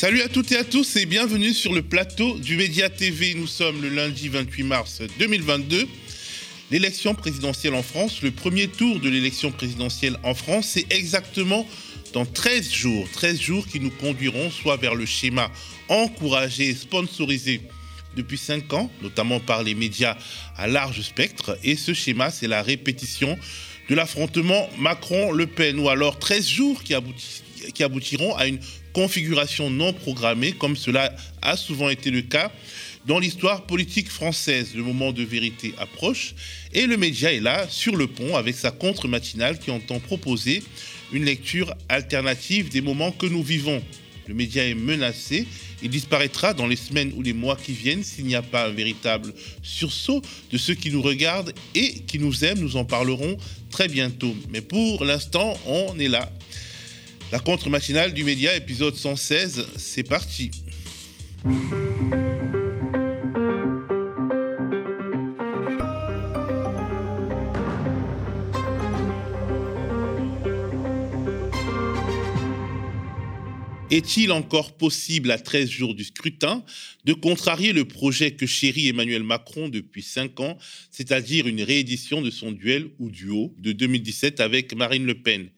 Salut à toutes et à tous et bienvenue sur le plateau du Média TV. Nous sommes le lundi 28 mars 2022. L'élection présidentielle en France, le premier tour de l'élection présidentielle en France, c'est exactement dans 13 jours. 13 jours qui nous conduiront soit vers le schéma encouragé et sponsorisé depuis 5 ans, notamment par les médias à large spectre. Et ce schéma, c'est la répétition de l'affrontement Macron-Le Pen, ou alors 13 jours qui, qui aboutiront à une configuration non programmée, comme cela a souvent été le cas dans l'histoire politique française. Le moment de vérité approche et le média est là, sur le pont, avec sa contre-matinale qui entend proposer une lecture alternative des moments que nous vivons. Le média est menacé. Il disparaîtra dans les semaines ou les mois qui viennent s'il n'y a pas un véritable sursaut de ceux qui nous regardent et qui nous aiment. Nous en parlerons très bientôt. Mais pour l'instant, on est là. La contre-matinale du média, épisode 116, c'est parti. Est-il encore possible, à 13 jours du scrutin, de contrarier le projet que chérit Emmanuel Macron depuis 5 ans, c'est-à-dire une réédition de son duel ou duo de 2017 avec Marine Le Pen?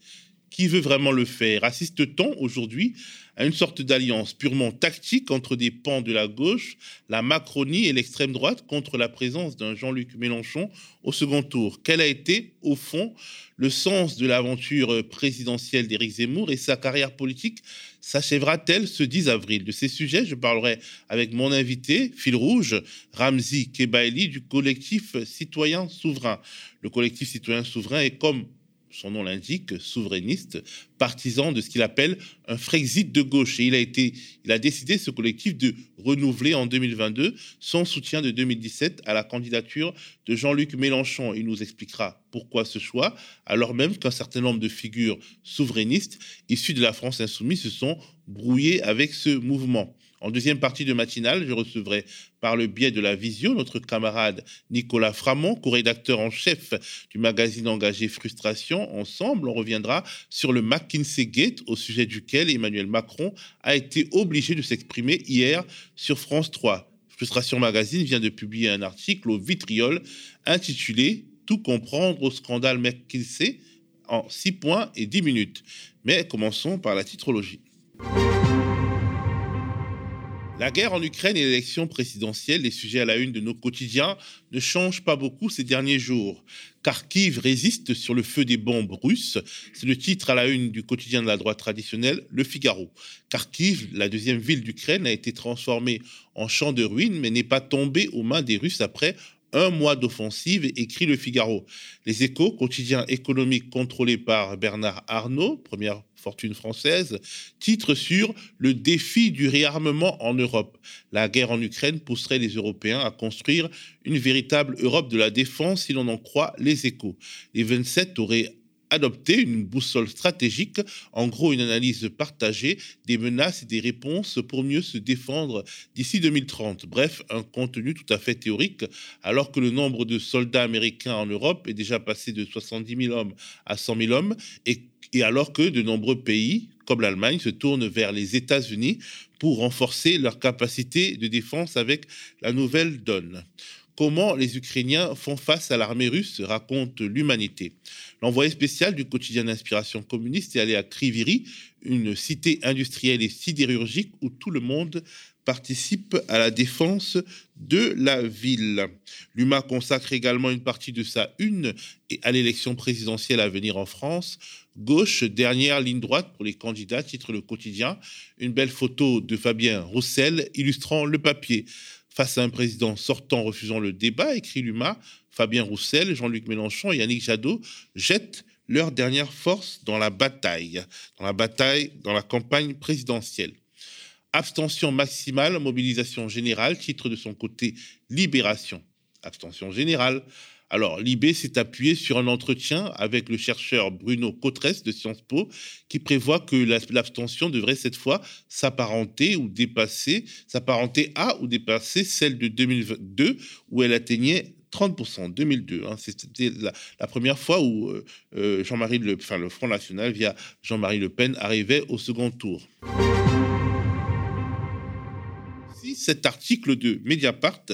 Qui veut vraiment le faire? Assiste-t-on aujourd'hui à une sorte d'alliance purement tactique entre des pans de la gauche, la Macronie et l'extrême droite contre la présence d'un Jean-Luc Mélenchon au second tour? Quel a été, au fond, le sens de l'aventure présidentielle d'Éric Zemmour et sa carrière politique s'achèvera-t-elle ce 10 avril? De ces sujets, je parlerai avec mon invité, fil rouge, Ramzi Kebaili du collectif Citoyen Souverain. Le collectif Citoyen Souverain est comme son nom l'indique, souverainiste, partisan de ce qu'il appelle un Frexit de gauche. Et il a, été, il a décidé, ce collectif, de renouveler en 2022 son soutien de 2017 à la candidature de Jean-Luc Mélenchon. Il nous expliquera pourquoi ce choix, alors même qu'un certain nombre de figures souverainistes issues de la France insoumise se sont brouillées avec ce mouvement. En deuxième partie de matinale, je recevrai par le biais de la visio notre camarade Nicolas Framont, co-rédacteur en chef du magazine engagé Frustration. Ensemble, on reviendra sur le McKinsey Gate, au sujet duquel Emmanuel Macron a été obligé de s'exprimer hier sur France 3. Frustration Magazine vient de publier un article au vitriol intitulé Tout comprendre au scandale McKinsey en 6 points et 10 minutes. Mais commençons par la titrologie. La guerre en Ukraine et l'élection présidentielle, les sujets à la une de nos quotidiens, ne changent pas beaucoup ces derniers jours. Kharkiv résiste sur le feu des bombes russes. C'est le titre à la une du quotidien de la droite traditionnelle, Le Figaro. Kharkiv, la deuxième ville d'Ukraine, a été transformée en champ de ruines, mais n'est pas tombée aux mains des Russes après un mois d'offensive, écrit le Figaro. Les échos, quotidien économique contrôlé par Bernard Arnault, première fortune française, titre sur le défi du réarmement en Europe. La guerre en Ukraine pousserait les Européens à construire une véritable Europe de la défense si l'on en croit les échos. Les 27 auraient adopter une boussole stratégique, en gros une analyse partagée des menaces et des réponses pour mieux se défendre d'ici 2030. Bref, un contenu tout à fait théorique, alors que le nombre de soldats américains en Europe est déjà passé de 70 000 hommes à 100 000 hommes, et, alors que de nombreux pays, comme l'Allemagne, se tournent vers les États-Unis pour renforcer leur capacité de défense avec la nouvelle donne. Comment les Ukrainiens font face à l'armée russe, raconte l'humanité. L'envoyé spécial du quotidien d'inspiration communiste est allé à Kriviri, une cité industrielle et sidérurgique où tout le monde participe à la défense de la ville. L'UMA consacre également une partie de sa une à l'élection présidentielle à venir en France. Gauche, dernière ligne droite pour les candidats, titre le quotidien. Une belle photo de Fabien Roussel illustrant le papier. Face à un président sortant refusant le débat, écrit l'UMA, Fabien Roussel, Jean-Luc Mélenchon et Yannick Jadot jettent leur dernière force dans la bataille, dans la bataille, dans la campagne présidentielle. Abstention maximale, mobilisation générale, titre de son côté Libération. Abstention générale, alors, l'IB s'est appuyé sur un entretien avec le chercheur Bruno Cotres de Sciences Po qui prévoit que l'abstention devrait cette fois s'apparenter ou dépasser, s'apparenter à ou dépasser celle de 2002 où elle atteignait 30%, 2002. Hein, C'était la, première fois où euh, euh, Jean-Marie Le, enfin, le Front National via Jean-Marie Le Pen arrivait au second tour. Cet article de Mediapart.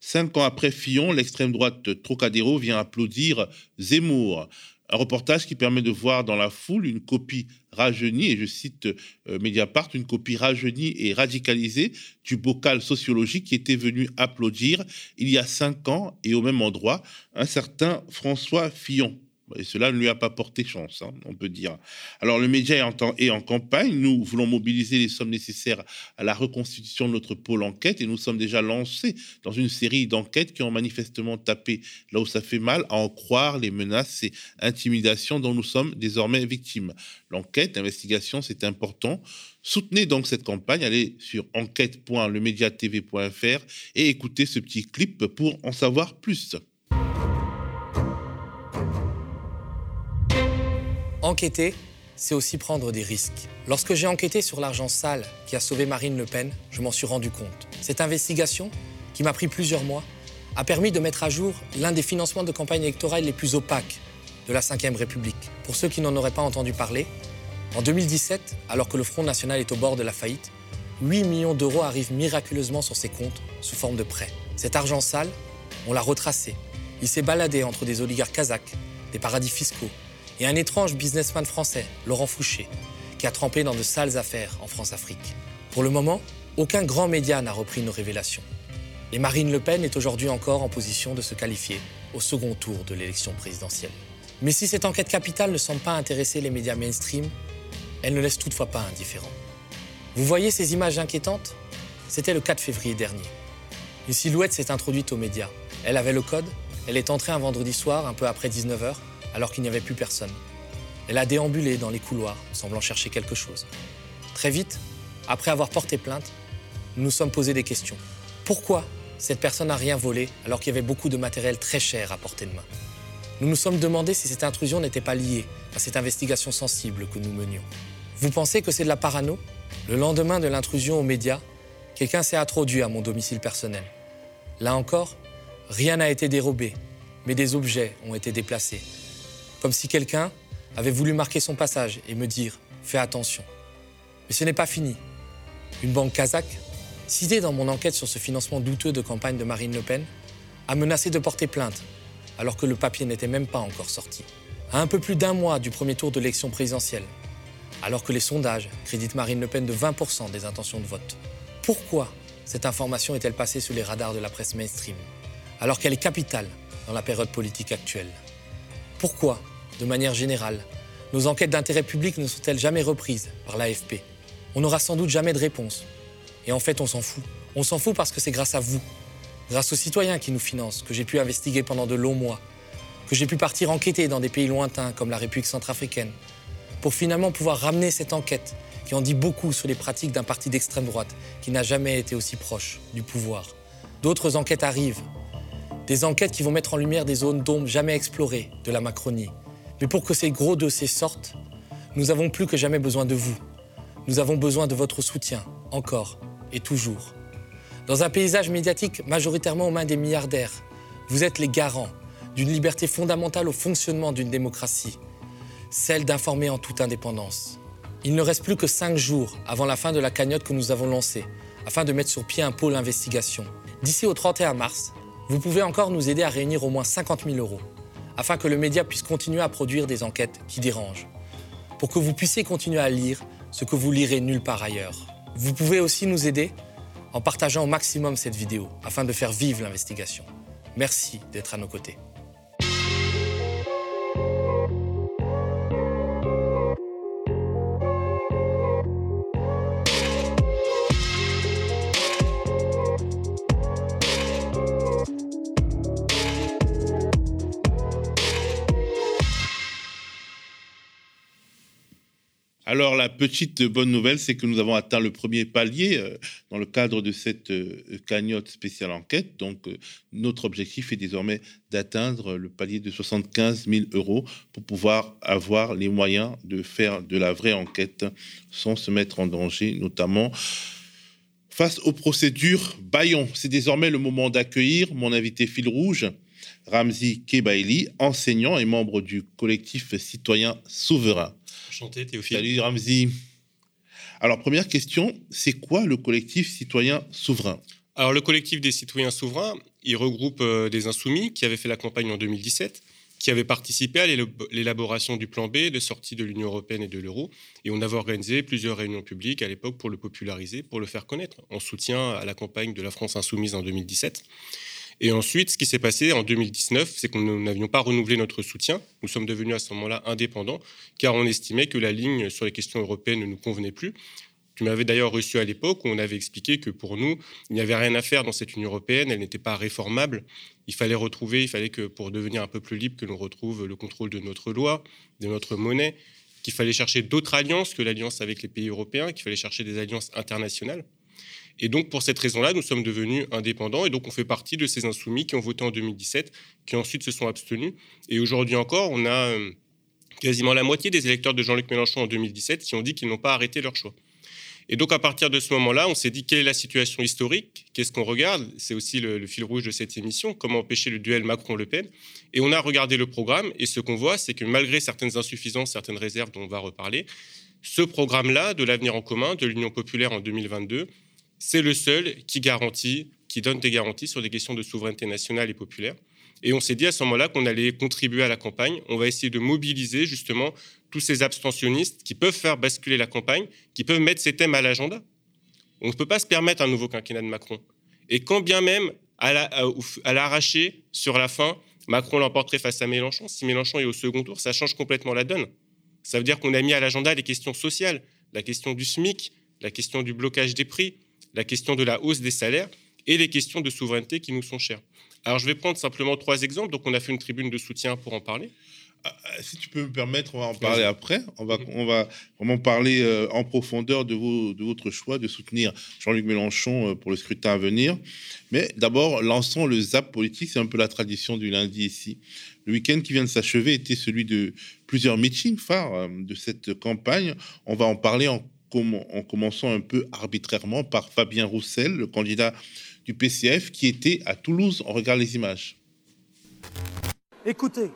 Cinq ans après Fillon, l'extrême droite Trocadéro vient applaudir Zemmour. Un reportage qui permet de voir dans la foule une copie rajeunie, et je cite euh, Mediapart, une copie rajeunie et radicalisée du bocal sociologique qui était venu applaudir il y a cinq ans et au même endroit un certain François Fillon. Et cela ne lui a pas porté chance, hein, on peut dire. Alors le média est en, en, campagne. Nous voulons mobiliser les sommes nécessaires à la reconstitution de notre pôle enquête et nous sommes déjà lancés dans une série d'enquêtes qui ont manifestement tapé là où ça fait mal, à en croire les menaces et intimidations dont nous sommes désormais victimes. L'enquête, l'investigation, c'est important. Soutenez donc cette campagne, allez sur enquête.lemediatv.fr et écoutez ce petit clip pour en savoir plus. Enquêter, c'est aussi prendre des risques. Lorsque j'ai enquêté sur l'argent sale qui a sauvé Marine Le Pen, je m'en suis rendu compte. Cette investigation, qui m'a pris plusieurs mois, a permis de mettre à jour l'un des financements de campagne électorale les plus opaques de la Ve République. Pour ceux qui n'en auraient pas entendu parler, en 2017, alors que le Front National est au bord de la faillite, 8 millions d'euros arrivent miraculeusement sur ses comptes sous forme de prêts. Cet argent sale, on l'a retracé. Il s'est baladé entre des oligarques kazakhs, des paradis fiscaux, et un étrange businessman français, Laurent Fouché, qui a trempé dans de sales affaires en France-Afrique. Pour le moment, aucun grand média n'a repris nos révélations. Et Marine Le Pen est aujourd'hui encore en position de se qualifier au second tour de l'élection présidentielle. Mais si cette enquête capitale ne semble pas intéresser les médias mainstream, elle ne laisse toutefois pas indifférent. Vous voyez ces images inquiétantes? C'était le 4 février dernier. Une silhouette s'est introduite aux médias. Elle avait le code, elle est entrée un vendredi soir, un peu après 19h, alors qu'il n'y avait plus personne. Elle a déambulé dans les couloirs, semblant chercher quelque chose. Très vite, après avoir porté plainte, nous nous sommes posé des questions. Pourquoi cette personne n'a rien volé alors qu'il y avait beaucoup de matériel très cher à portée de main? Nous nous sommes demandé si cette intrusion n'était pas liée à cette investigation sensible que nous menions. Vous pensez que c'est de la parano? Le lendemain de l'intrusion aux médias, quelqu'un s'est introduit à mon domicile personnel. Là encore, rien n'a été dérobé, mais des objets ont été déplacés, comme si quelqu'un avait voulu marquer son passage et me dire Fais attention. Mais ce n'est pas fini. Une banque kazakh, citée dans mon enquête sur ce financement douteux de campagne de Marine Le Pen, a menacé de porter plainte, alors que le papier n'était même pas encore sorti. À un peu plus d'un mois du premier tour de l'élection présidentielle, alors que les sondages créditent Marine Le Pen de 20% des intentions de vote. Pourquoi cette information est-elle passée sous les radars de la presse mainstream, alors qu'elle est capitale dans la période politique actuelle? Pourquoi de manière générale, nos enquêtes d'intérêt public ne sont-elles jamais reprises par l'AFP On n'aura sans doute jamais de réponse. Et en fait, on s'en fout. On s'en fout parce que c'est grâce à vous, grâce aux citoyens qui nous financent, que j'ai pu investiguer pendant de longs mois, que j'ai pu partir enquêter dans des pays lointains comme la République centrafricaine, pour finalement pouvoir ramener cette enquête qui en dit beaucoup sur les pratiques d'un parti d'extrême droite qui n'a jamais été aussi proche du pouvoir. D'autres enquêtes arrivent, des enquêtes qui vont mettre en lumière des zones d'ombre jamais explorées de la Macronie, mais pour que ces gros dossiers sortent, nous avons plus que jamais besoin de vous. Nous avons besoin de votre soutien, encore et toujours. Dans un paysage médiatique majoritairement aux mains des milliardaires, vous êtes les garants d'une liberté fondamentale au fonctionnement d'une démocratie, celle d'informer en toute indépendance. Il ne reste plus que cinq jours avant la fin de la cagnotte que nous avons lancée, afin de mettre sur pied un pôle investigation. D'ici au 31 mars, vous pouvez encore nous aider à réunir au moins 50 000 euros afin que le média puisse continuer à produire des enquêtes qui dérangent, pour que vous puissiez continuer à lire ce que vous lirez nulle part ailleurs. Vous pouvez aussi nous aider en partageant au maximum cette vidéo afin de faire vivre l'investigation. Merci d'être à nos côtés. Alors, la petite bonne nouvelle, c'est que nous avons atteint le premier palier euh, dans le cadre de cette euh, cagnotte spéciale enquête. Donc, euh, notre objectif est désormais d'atteindre le palier de 75 000 euros pour pouvoir avoir les moyens de faire de la vraie enquête sans se mettre en danger, notamment face aux procédures Bayon. C'est désormais le moment d'accueillir mon invité fil rouge. Ramzi Kebaili, enseignant et membre du collectif citoyen souverain. Enchanté, Théophile? Salut Ramzi. Alors, première question, c'est quoi le collectif citoyen souverain? Alors, le collectif des citoyens souverains, il regroupe euh, des insoumis qui avaient fait la campagne en 2017 qui avaient participé à l'élaboration du plan B de sortie de l'Union européenne et de l'euro. Et on avait organisé plusieurs réunions publiques à l'époque pour le populariser, pour le faire connaître, en soutien à la campagne de la France insoumise en 2017. Et ensuite, ce qui s'est passé en 2019, c'est que nous n'avions pas renouvelé notre soutien. Nous sommes devenus à ce moment-là indépendants, car on estimait que la ligne sur les questions européennes ne nous convenait plus. Tu m'avais d'ailleurs reçu à l'époque où on avait expliqué que pour nous, il n'y avait rien à faire dans cette Union européenne, elle n'était pas réformable. Il fallait retrouver, il fallait que pour devenir un peu plus libre, que l'on retrouve le contrôle de notre loi, de notre monnaie, qu'il fallait chercher d'autres alliances que l'alliance avec les pays européens, qu'il fallait chercher des alliances internationales. Et donc, pour cette raison-là, nous sommes devenus indépendants. Et donc, on fait partie de ces insoumis qui ont voté en 2017, qui ensuite se sont abstenus. Et aujourd'hui encore, on a euh, quasiment la moitié des électeurs de Jean-Luc Mélenchon en 2017 qui ont dit qu'ils n'ont pas arrêté leur choix. Et donc, à partir de ce moment-là, on s'est dit quelle est la situation historique, qu'est-ce qu'on regarde? C'est aussi le, fil rouge de cette émission, comment empêcher le duel Macron-Le Pen? Et on a regardé le programme, et ce qu'on voit, c'est que malgré certaines insuffisances, certaines réserves dont on va reparler, ce programme-là, de l'avenir en commun, de l'Union populaire en 2022, c'est le seul qui garantit, qui donne des garanties sur des questions de souveraineté nationale et populaire. Et on s'est dit à ce moment-là qu'on allait contribuer à la campagne. On va essayer de mobiliser justement tous ces abstentionnistes qui peuvent faire basculer la campagne, qui peuvent mettre ces thèmes à l'agenda. On ne peut pas se permettre un nouveau quinquennat de Macron. Et quand bien même, à l'arracher, sur la fin, Macron l'emporterait face à Mélenchon, si Mélenchon est au second tour, ça change complètement la donne. Ça veut dire qu'on a mis à l'agenda les questions sociales, la question du SMIC, la question du blocage des prix, la question de la hausse des salaires et les questions de souveraineté qui nous sont chères. Alors je vais prendre simplement trois exemples. Donc on a fait une tribune de soutien pour en parler. Ah, ah, si tu peux me permettre, on va en parler après. On va, on va vraiment parler euh, en profondeur de, vos, de votre choix de soutenir Jean-Luc Mélenchon euh, pour le scrutin à venir. Mais d'abord, lançons le zap politique. C'est un peu la tradition du lundi ici. Le week-end qui vient de s'achever était celui de plusieurs meetings phares euh, de cette campagne. On va en parler en, en commençant un peu arbitrairement par Fabien Roussel, le candidat du PCF qui était à Toulouse. On regarde les images. Écoutez,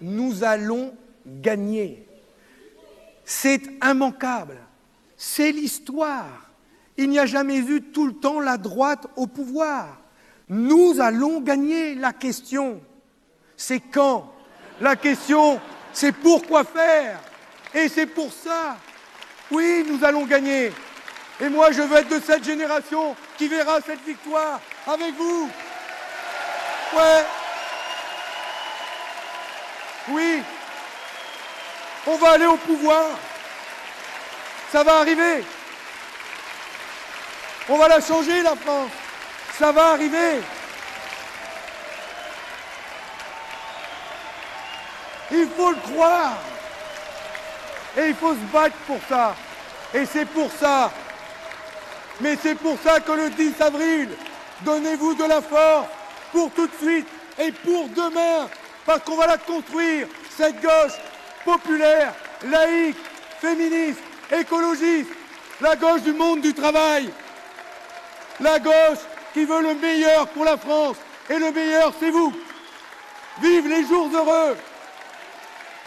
nous allons gagner. C'est immanquable. C'est l'histoire. Il n'y a jamais eu tout le temps la droite au pouvoir. Nous allons gagner. La question, c'est quand? La question, c'est pourquoi faire? Et c'est pour ça. Oui, nous allons gagner. Et moi, je veux être de cette génération qui verra cette victoire avec vous. Ouais. Oui. On va aller au pouvoir. Ça va arriver. On va la changer, la France. Ça va arriver. Il faut le croire. Et il faut se battre pour ça. Et c'est pour ça mais c'est pour ça que le 10 avril, donnez-vous de la force pour tout de suite et pour demain, parce qu'on va la construire, cette gauche populaire, laïque, féministe, écologiste, la gauche du monde du travail, la gauche qui veut le meilleur pour la France, et le meilleur, c'est vous. Vive les jours heureux,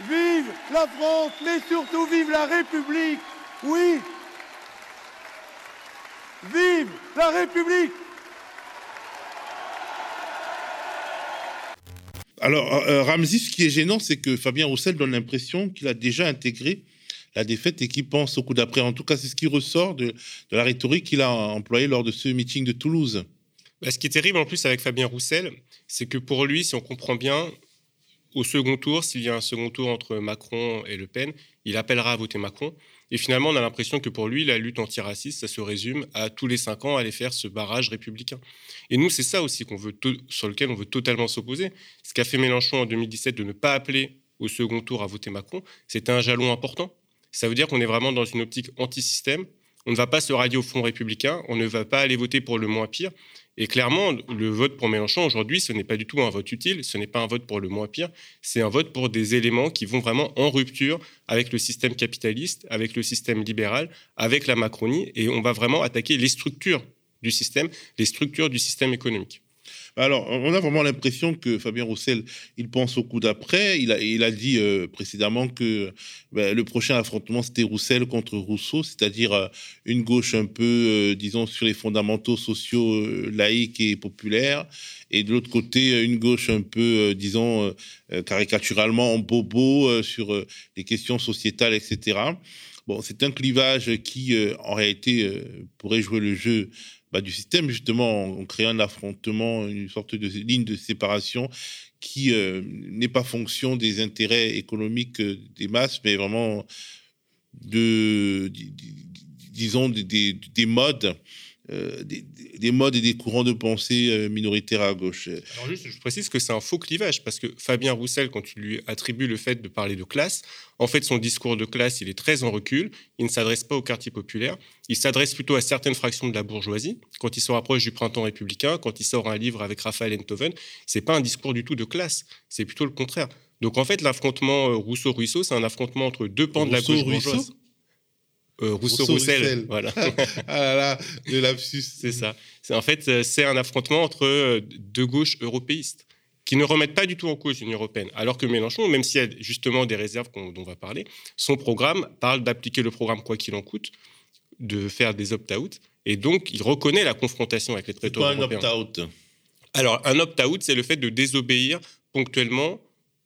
vive la France, mais surtout vive la République, oui, Vive la République Alors, euh, euh, Ramzi, ce qui est gênant, c'est que Fabien Roussel donne l'impression qu'il a déjà intégré la défaite et qu'il pense au coup d'après. En tout cas, c'est ce qui ressort de, la rhétorique qu'il a employée lors de ce meeting de Toulouse. Bah, ce qui est terrible en plus avec Fabien Roussel, c'est que pour lui, si on comprend bien, au second tour, s'il y a un second tour entre Macron et Le Pen, il appellera à voter Macron. Et finalement, on a l'impression que pour lui, la lutte antiraciste, ça se résume à tous les cinq ans aller faire ce barrage républicain. Et nous, c'est ça aussi qu'on veut sur lequel on veut totalement s'opposer. Ce qu'a fait Mélenchon en 2017 de ne pas appeler au second tour à voter Macron, c'était un jalon important. Ça veut dire qu'on est vraiment dans une optique anti-système. On ne va pas se rallier au Front républicain, on ne va pas aller voter pour le moins pire. Et clairement, le vote pour Mélenchon aujourd'hui, ce n'est pas du tout un vote utile, ce n'est pas un vote pour le moins pire, c'est un vote pour des éléments qui vont vraiment en rupture avec le système capitaliste, avec le système libéral, avec la Macronie, et on va vraiment attaquer les structures du système, les structures du système économique. Alors, on a vraiment l'impression que Fabien Roussel, il pense au coup d'après. Il a, dit euh, précédemment que ben, le prochain affrontement, c'était Roussel contre Rousseau, c'est-à-dire euh, une gauche un peu, euh, disons, sur les fondamentaux sociaux laïques et populaires, et de l'autre côté, une gauche un peu, disons, caricaturalement en bobo sur les questions sociétales, etc. Bon, c'est un clivage qui, en réalité, pourrait jouer le jeu bah, du système, justement, en, créant un affrontement, une sorte de ligne de séparation qui euh, n'est pas fonction des intérêts économiques euh, des masses, mais vraiment de, disons, des, des modes euh, des, modes et des courants de pensée euh, minoritaires à gauche. Alors juste, je précise que c'est un faux clivage, parce que Fabien Roussel, quand tu lui attribues le fait de parler de classe, en fait, son discours de classe, il est très en recul, il ne s'adresse pas au quartier populaire, il s'adresse plutôt à certaines fractions de la bourgeoisie. Quand il se rapproche du printemps républicain, quand il sort un livre avec Raphaël Enthoven, c'est pas un discours du tout de classe, c'est plutôt le contraire. Donc en fait, l'affrontement euh, Rousseau-Ruisseau, c'est un affrontement entre deux pans de la gauche bourgeoise. Euh, Rousseau-Roussel. Voilà. ah là là, le lapsus. C'est ça. En fait, euh, c'est un affrontement entre euh, deux gauches européistes qui ne remettent pas du tout en cause l'Union européenne. Alors que Mélenchon, même s'il y a justement des réserves dont on va parler, son programme parle d'appliquer le programme quoi qu'il en coûte, de faire des opt-out, et donc il reconnaît la confrontation avec les traités européens. un opt-out? Alors, un opt-out, c'est le fait de désobéir ponctuellement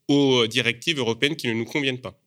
aux directives européennes qui ne nous conviennent pas.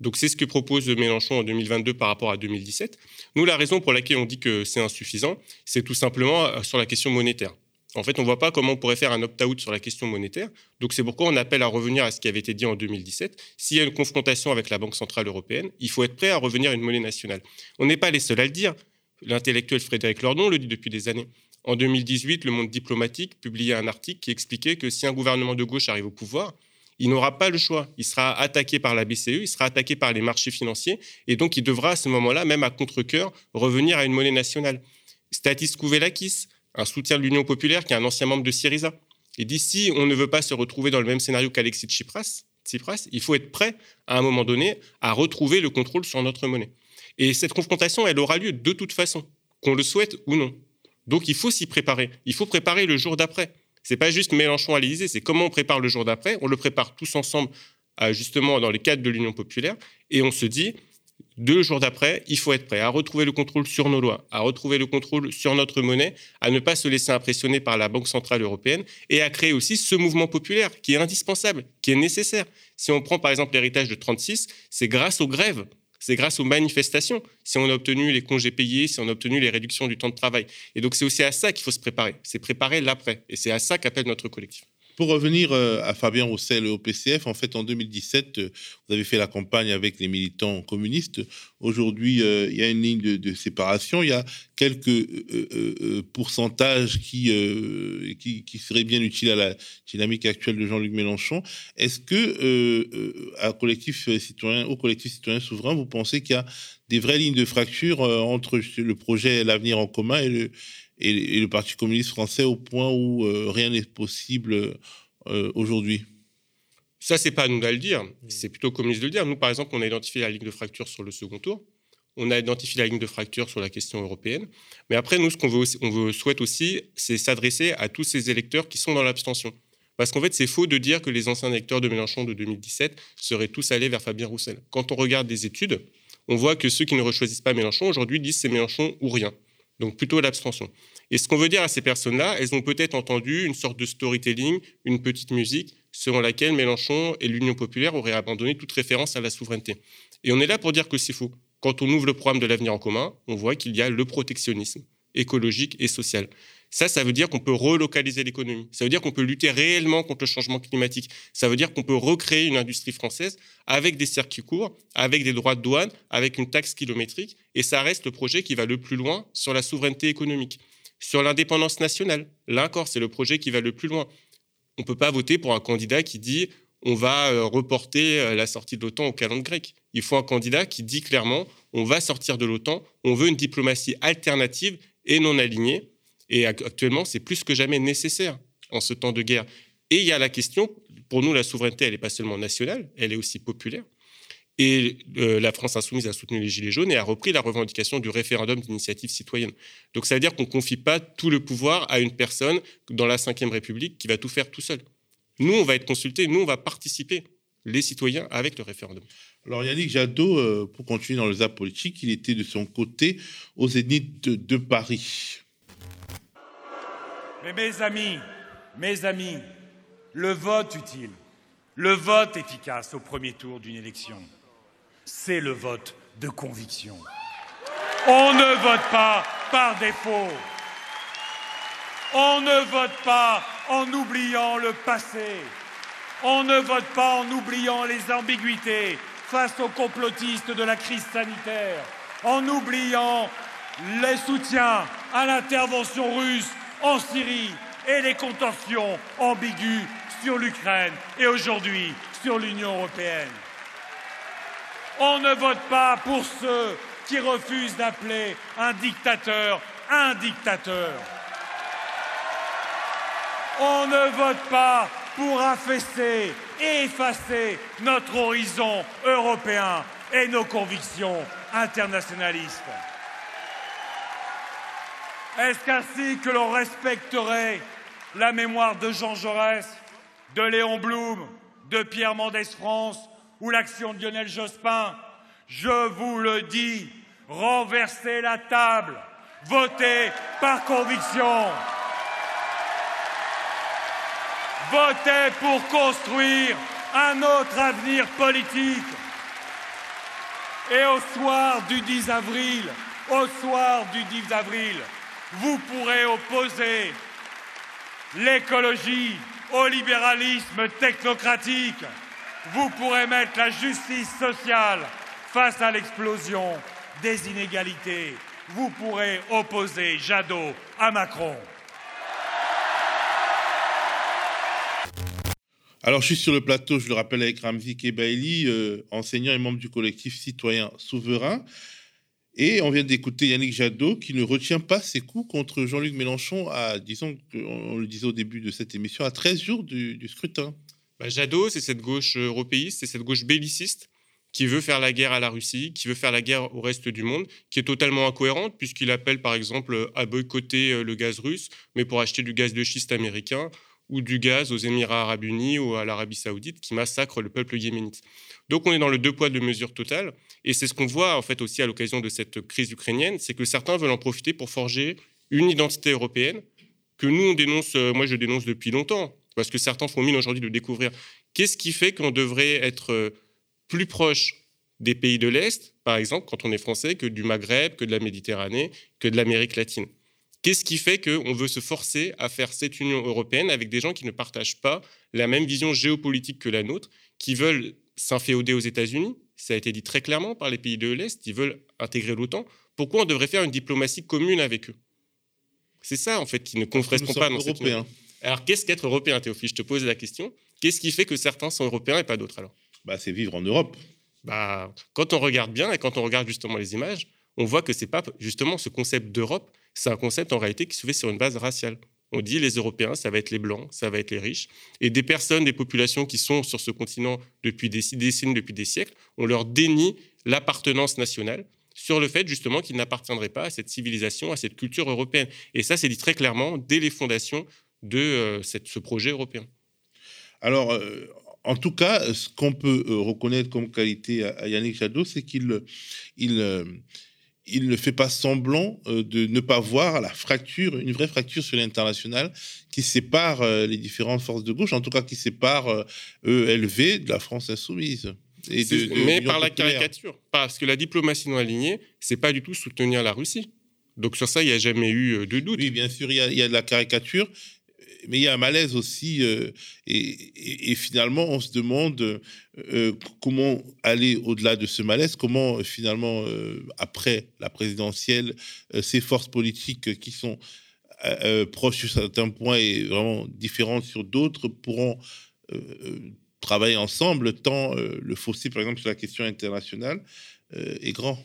Donc c'est ce que propose Mélenchon en 2022 par rapport à 2017. Nous, la raison pour laquelle on dit que c'est insuffisant, c'est tout simplement euh, sur la question monétaire. En fait, on ne voit pas comment on pourrait faire un opt-out sur la question monétaire. Donc c'est pourquoi on appelle à revenir à ce qui avait été dit en 2017. S'il y a une confrontation avec la Banque Centrale Européenne, il faut être prêt à revenir à une monnaie nationale. On n'est pas les seuls à le dire. L'intellectuel Frédéric Lordon le dit depuis des années. En 2018, Le Monde diplomatique publiait un article qui expliquait que si un gouvernement de gauche arrive au pouvoir, il n'aura pas le choix. Il sera attaqué par la BCE, il sera attaqué par les marchés financiers, et donc il devra à ce moment-là, même à contre-coeur, revenir à une monnaie nationale. Statis Kouvelakis, un soutien de l'Union populaire qui est un ancien membre de Syriza, et d'ici, on ne veut pas se retrouver dans le même scénario qu'Alexis Tsipras, Tsipras, il faut être prêt à un moment donné à retrouver le contrôle sur notre monnaie. Et cette confrontation, elle aura lieu de toute façon, qu'on le souhaite ou non. Donc il faut s'y préparer. Il faut préparer le jour d'après. C'est pas juste Mélenchon à l'Élysée, c'est comment on prépare le jour d'après. On le prépare tous ensemble, justement dans les cadres de l'Union populaire, et on se dit deux jours d'après, il faut être prêt à retrouver le contrôle sur nos lois, à retrouver le contrôle sur notre monnaie, à ne pas se laisser impressionner par la Banque centrale européenne et à créer aussi ce mouvement populaire qui est indispensable, qui est nécessaire. Si on prend par exemple l'héritage de 36, c'est grâce aux grèves c'est grâce aux manifestations si on a obtenu les congés payés, si on a obtenu les réductions du temps de travail. Et donc c'est aussi à ça qu'il faut se préparer. C'est préparer l'après. Et c'est à ça qu'appelle notre collectif. Pour revenir euh, à Fabien Roussel au PCF, en fait, en 2017, euh, vous avez fait la campagne avec les militants communistes. Aujourd'hui, euh, il y a une ligne de, séparation. Il y a quelques pourcentages qui, qui, seraient bien utiles à la dynamique actuelle de Jean-Luc Mélenchon. Est-ce que, à collectif citoyen, au collectif citoyen souverain, vous pensez qu'il y a des vraies lignes de fracture entre le projet L'avenir en commun et le, et, le Parti communiste français au point où euh, rien n'est possible euh, aujourd'hui Ça, c'est pas à nous de le dire, c'est plutôt aux communistes de le dire. Nous, par exemple, on a identifié la ligne de fracture sur le second tour. On a identifié la ligne de fracture sur la question européenne. Mais après, nous, ce qu'on veut, on veut, souhaite aussi, c'est s'adresser à tous ces électeurs qui sont dans l'abstention. Parce qu'en fait, c'est faux de dire que les anciens électeurs de Mélenchon de 2017 seraient tous allés vers Fabien Roussel. Quand on regarde des études, on voit que ceux qui ne rechoisissent pas Mélenchon aujourd'hui disent c'est Mélenchon ou rien donc plutôt l'abstention. Et ce qu'on veut dire à ces personnes-là, elles ont peut-être entendu une sorte de storytelling, une petite musique, selon laquelle Mélenchon et l'Union populaire auraient abandonné toute référence à la souveraineté. Et on est là pour dire que c'est faux. Quand on ouvre le programme de l'avenir en commun, on voit qu'il y a le protectionnisme écologique et social. Ça, ça veut dire qu'on peut relocaliser l'économie. Ça veut dire qu'on peut lutter réellement contre le changement climatique. Ça veut dire qu'on peut recréer une industrie française avec des circuits courts, avec des droits de douane, avec une taxe kilométrique. Et ça reste le projet qui va le plus loin sur la souveraineté économique. Sur l'indépendance nationale, là encore, c'est le projet qui va le plus loin. On ne peut pas voter pour un candidat qui dit on va euh, reporter euh, la sortie de l'OTAN au calendrier grec. Il faut un candidat qui dit clairement on va sortir de l'OTAN, on veut une diplomatie alternative et non alignée et actuellement, c'est plus que jamais nécessaire en ce temps de guerre. Et il y a la question, pour nous, la souveraineté, elle n'est pas seulement nationale, elle est aussi populaire. Et euh, la France insoumise a soutenu les Gilets jaunes et a repris la revendication du référendum d'initiative citoyenne. Donc ça veut dire qu'on ne confie pas tout le pouvoir à une personne dans la Ve République qui va tout faire tout seul. Nous, on va être consultés, nous, on va participer, les citoyens, avec le référendum. Alors Yannick Jadot, euh, pour continuer dans le zap politique, il était de son côté au Zénith de Paris. Mais mes amis, mes amis, le vote utile, le vote efficace au premier tour d'une élection, c'est le vote de conviction. On ne vote pas par défaut. On ne vote pas en oubliant le passé. On ne vote pas en oubliant les ambiguïtés face aux complotistes de la crise sanitaire, en oubliant les soutiens à l'intervention russe en Syrie et les contentions ambiguës sur l'Ukraine et aujourd'hui sur l'Union européenne. On ne vote pas pour ceux qui refusent d'appeler un dictateur un dictateur. On ne vote pas pour affaisser et effacer notre horizon européen et nos convictions internationalistes. Est-ce qu'ainsi que l'on respecterait la mémoire de Jean Jaurès, de Léon Blum, de Pierre Mendès France ou l'action de Lionel Jospin? Je vous le dis, renversez la table, votez par conviction. Votez pour construire un autre avenir politique. Et au soir du 10 avril, au soir du 10 avril, vous pourrez opposer l'écologie au libéralisme technocratique. Vous pourrez mettre la justice sociale face à l'explosion des inégalités. Vous pourrez opposer Jadot à Macron. Alors, je suis sur le plateau, je le rappelle, avec Ramzi Kebaili, euh, enseignant et membre du collectif citoyen souverain. Et on vient d'écouter Yannick Jadot qui ne retient pas ses coups contre Jean-Luc Mélenchon à, disons, on le disait au début de cette émission, à 13 jours du, scrutin. Bah, Jadot, c'est cette gauche européiste, c'est cette gauche belliciste qui veut faire la guerre à la Russie, qui veut faire la guerre au reste du monde, qui est totalement incohérente puisqu'il appelle par exemple à boycotter euh, le gaz russe, mais pour acheter du gaz de schiste américain ou du gaz aux Émirats arabes unis ou à l'Arabie saoudite qui massacre le peuple yéménite. Donc on est dans le deux poids deux mesures total. Et c'est ce qu'on voit en fait aussi à l'occasion de cette crise ukrainienne, c'est que certains veulent en profiter pour forger une identité européenne que nous on dénonce, euh, moi je dénonce depuis longtemps, parce que certains font mine aujourd'hui de découvrir. Qu'est-ce qui fait qu'on devrait être euh, plus proche des pays de l'Est, par exemple, quand on est français, que du Maghreb, que de la Méditerranée, que de l'Amérique latine Qu'est-ce qui fait qu'on veut se forcer à faire cette Union européenne avec des gens qui ne partagent pas la même vision géopolitique que la nôtre, qui veulent s'inféoder aux États-Unis, ça a été dit très clairement par les pays de l'Est, ils veulent intégrer l'OTAN. Pourquoi on devrait faire une diplomatie commune avec eux? C'est ça, en fait, qui ne correspond pas dans cette Union. Alors, qu'est-ce qu'être européen, Théophile? Je te pose la question. Qu'est-ce qui fait que certains sont européens et pas d'autres alors? Bah, C'est vivre en Europe. Bah, quand on regarde bien et quand on regarde justement les images, on voit que c'est pas justement ce concept d'Europe, c'est un concept en réalité qui se fait sur une base raciale. On dit les Européens, ça va être les Blancs, ça va être les riches. Et des personnes, des populations qui sont sur ce continent depuis des décennies, depuis des siècles, on leur dénie l'appartenance nationale sur le fait justement qu'ils n'appartiendraient pas à cette civilisation, à cette culture européenne. Et ça, c'est dit très clairement dès les fondations de euh, ce projet européen. Alors, euh, en tout cas, ce qu'on peut euh, reconnaître comme qualité à, Yannick Jadot, c'est qu'il il, il ne fait pas semblant euh, de ne pas voir la fracture, une vraie fracture sur l'international qui sépare euh, les différentes forces de gauche, en tout cas qui sépare ELV euh, de la France insoumise. Et mais par la caricature, parce que la diplomatie non alignée, c'est pas du tout soutenir la Russie. Donc sur ça, il n'y a jamais eu de doute. Oui, bien sûr, il y, a, de la caricature, mais il y a un malaise aussi. et, finalement, on se demande euh, comment aller au-delà de ce malaise Comment euh, finalement, euh, après la présidentielle, ces forces politiques qui sont proches sur certains points et vraiment différentes sur d'autres pourront travailler ensemble tant le fossé, par exemple, sur la question internationale est grand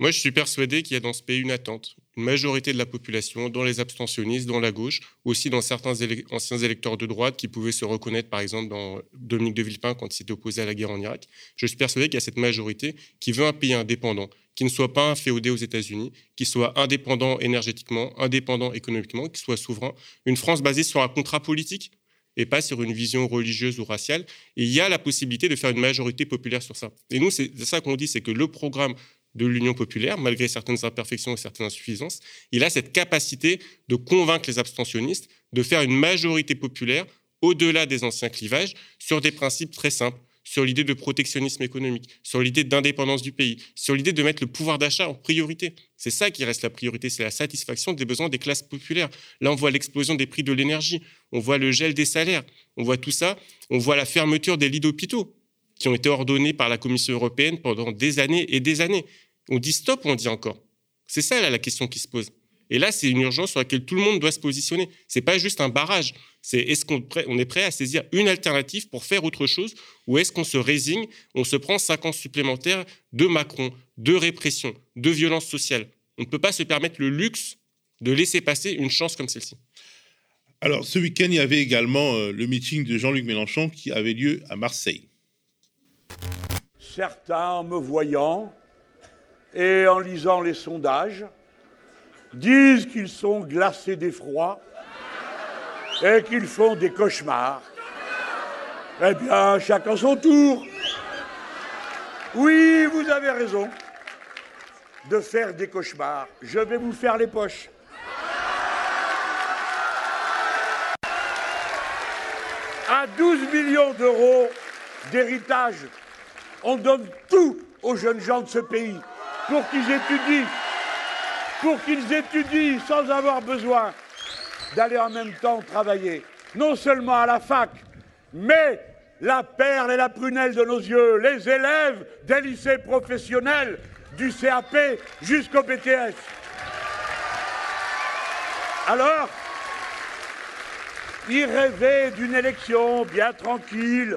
Moi, je suis persuadé qu'il y a dans ce pays une attente, majorité de la population, dans les abstentionnistes, dans la gauche, aussi dans certains anciens électeurs de droite qui pouvaient se reconnaître, par exemple, dans Dominique de Villepin quand il s'était opposé à la guerre en Irak. Je suis persuadé qu'il y a cette majorité qui veut un pays indépendant, qui ne soit pas inféodé aux États-Unis, qui soit indépendant énergétiquement, indépendant économiquement, qui soit souverain. Une France basée sur un contrat politique et pas sur une vision religieuse ou raciale. Et il y a la possibilité de faire une majorité populaire sur ça. Et nous, c'est ça qu'on dit, c'est que le programme de l'Union populaire, malgré certaines imperfections et certaines insuffisances, il a cette capacité de convaincre les abstentionnistes de faire une majorité populaire au-delà des anciens clivages sur des principes très simples sur l'idée de protectionnisme économique, sur l'idée d'indépendance du pays, sur l'idée de mettre le pouvoir d'achat en priorité. C'est ça qui reste la priorité, c'est la satisfaction des besoins des classes populaires. Là, on voit l'explosion des prix de l'énergie, on voit le gel des salaires, on voit tout ça, on voit la fermeture des lits d'hôpitaux qui ont été ordonnés par la Commission européenne pendant des années et des années. On dit stop on dit encore C'est ça là, la question qui se pose. Et là, c'est une urgence sur laquelle tout le monde doit se positionner. C'est pas juste un barrage. C'est est-ce qu'on est prêt à saisir une alternative pour faire autre chose ou est-ce qu'on se résigne, on se prend cinq ans supplémentaires de Macron, de répression, de violence sociale? On ne peut pas se permettre le luxe de laisser passer une chance comme celle-ci. Alors, ce week-end, il y avait également euh, le meeting de Jean-Luc Mélenchon qui avait lieu à Marseille. Certains, en me voyant et en lisant les sondages, disent qu'ils sont glacés d'effroi et qu'ils font des cauchemars. Eh bien, chacun son tour. Oui, vous avez raison de faire des cauchemars. Je vais vous faire les poches. À 12 millions d'euros d'héritage, on donne tout aux jeunes gens de ce pays pour qu'ils étudient pour qu'ils étudient sans avoir besoin d'aller en même temps travailler, non seulement à la fac, mais la perle et la prunelle de nos yeux, les élèves des lycées professionnels, du CAP jusqu'au BTS. Alors, il rêvait d'une élection bien tranquille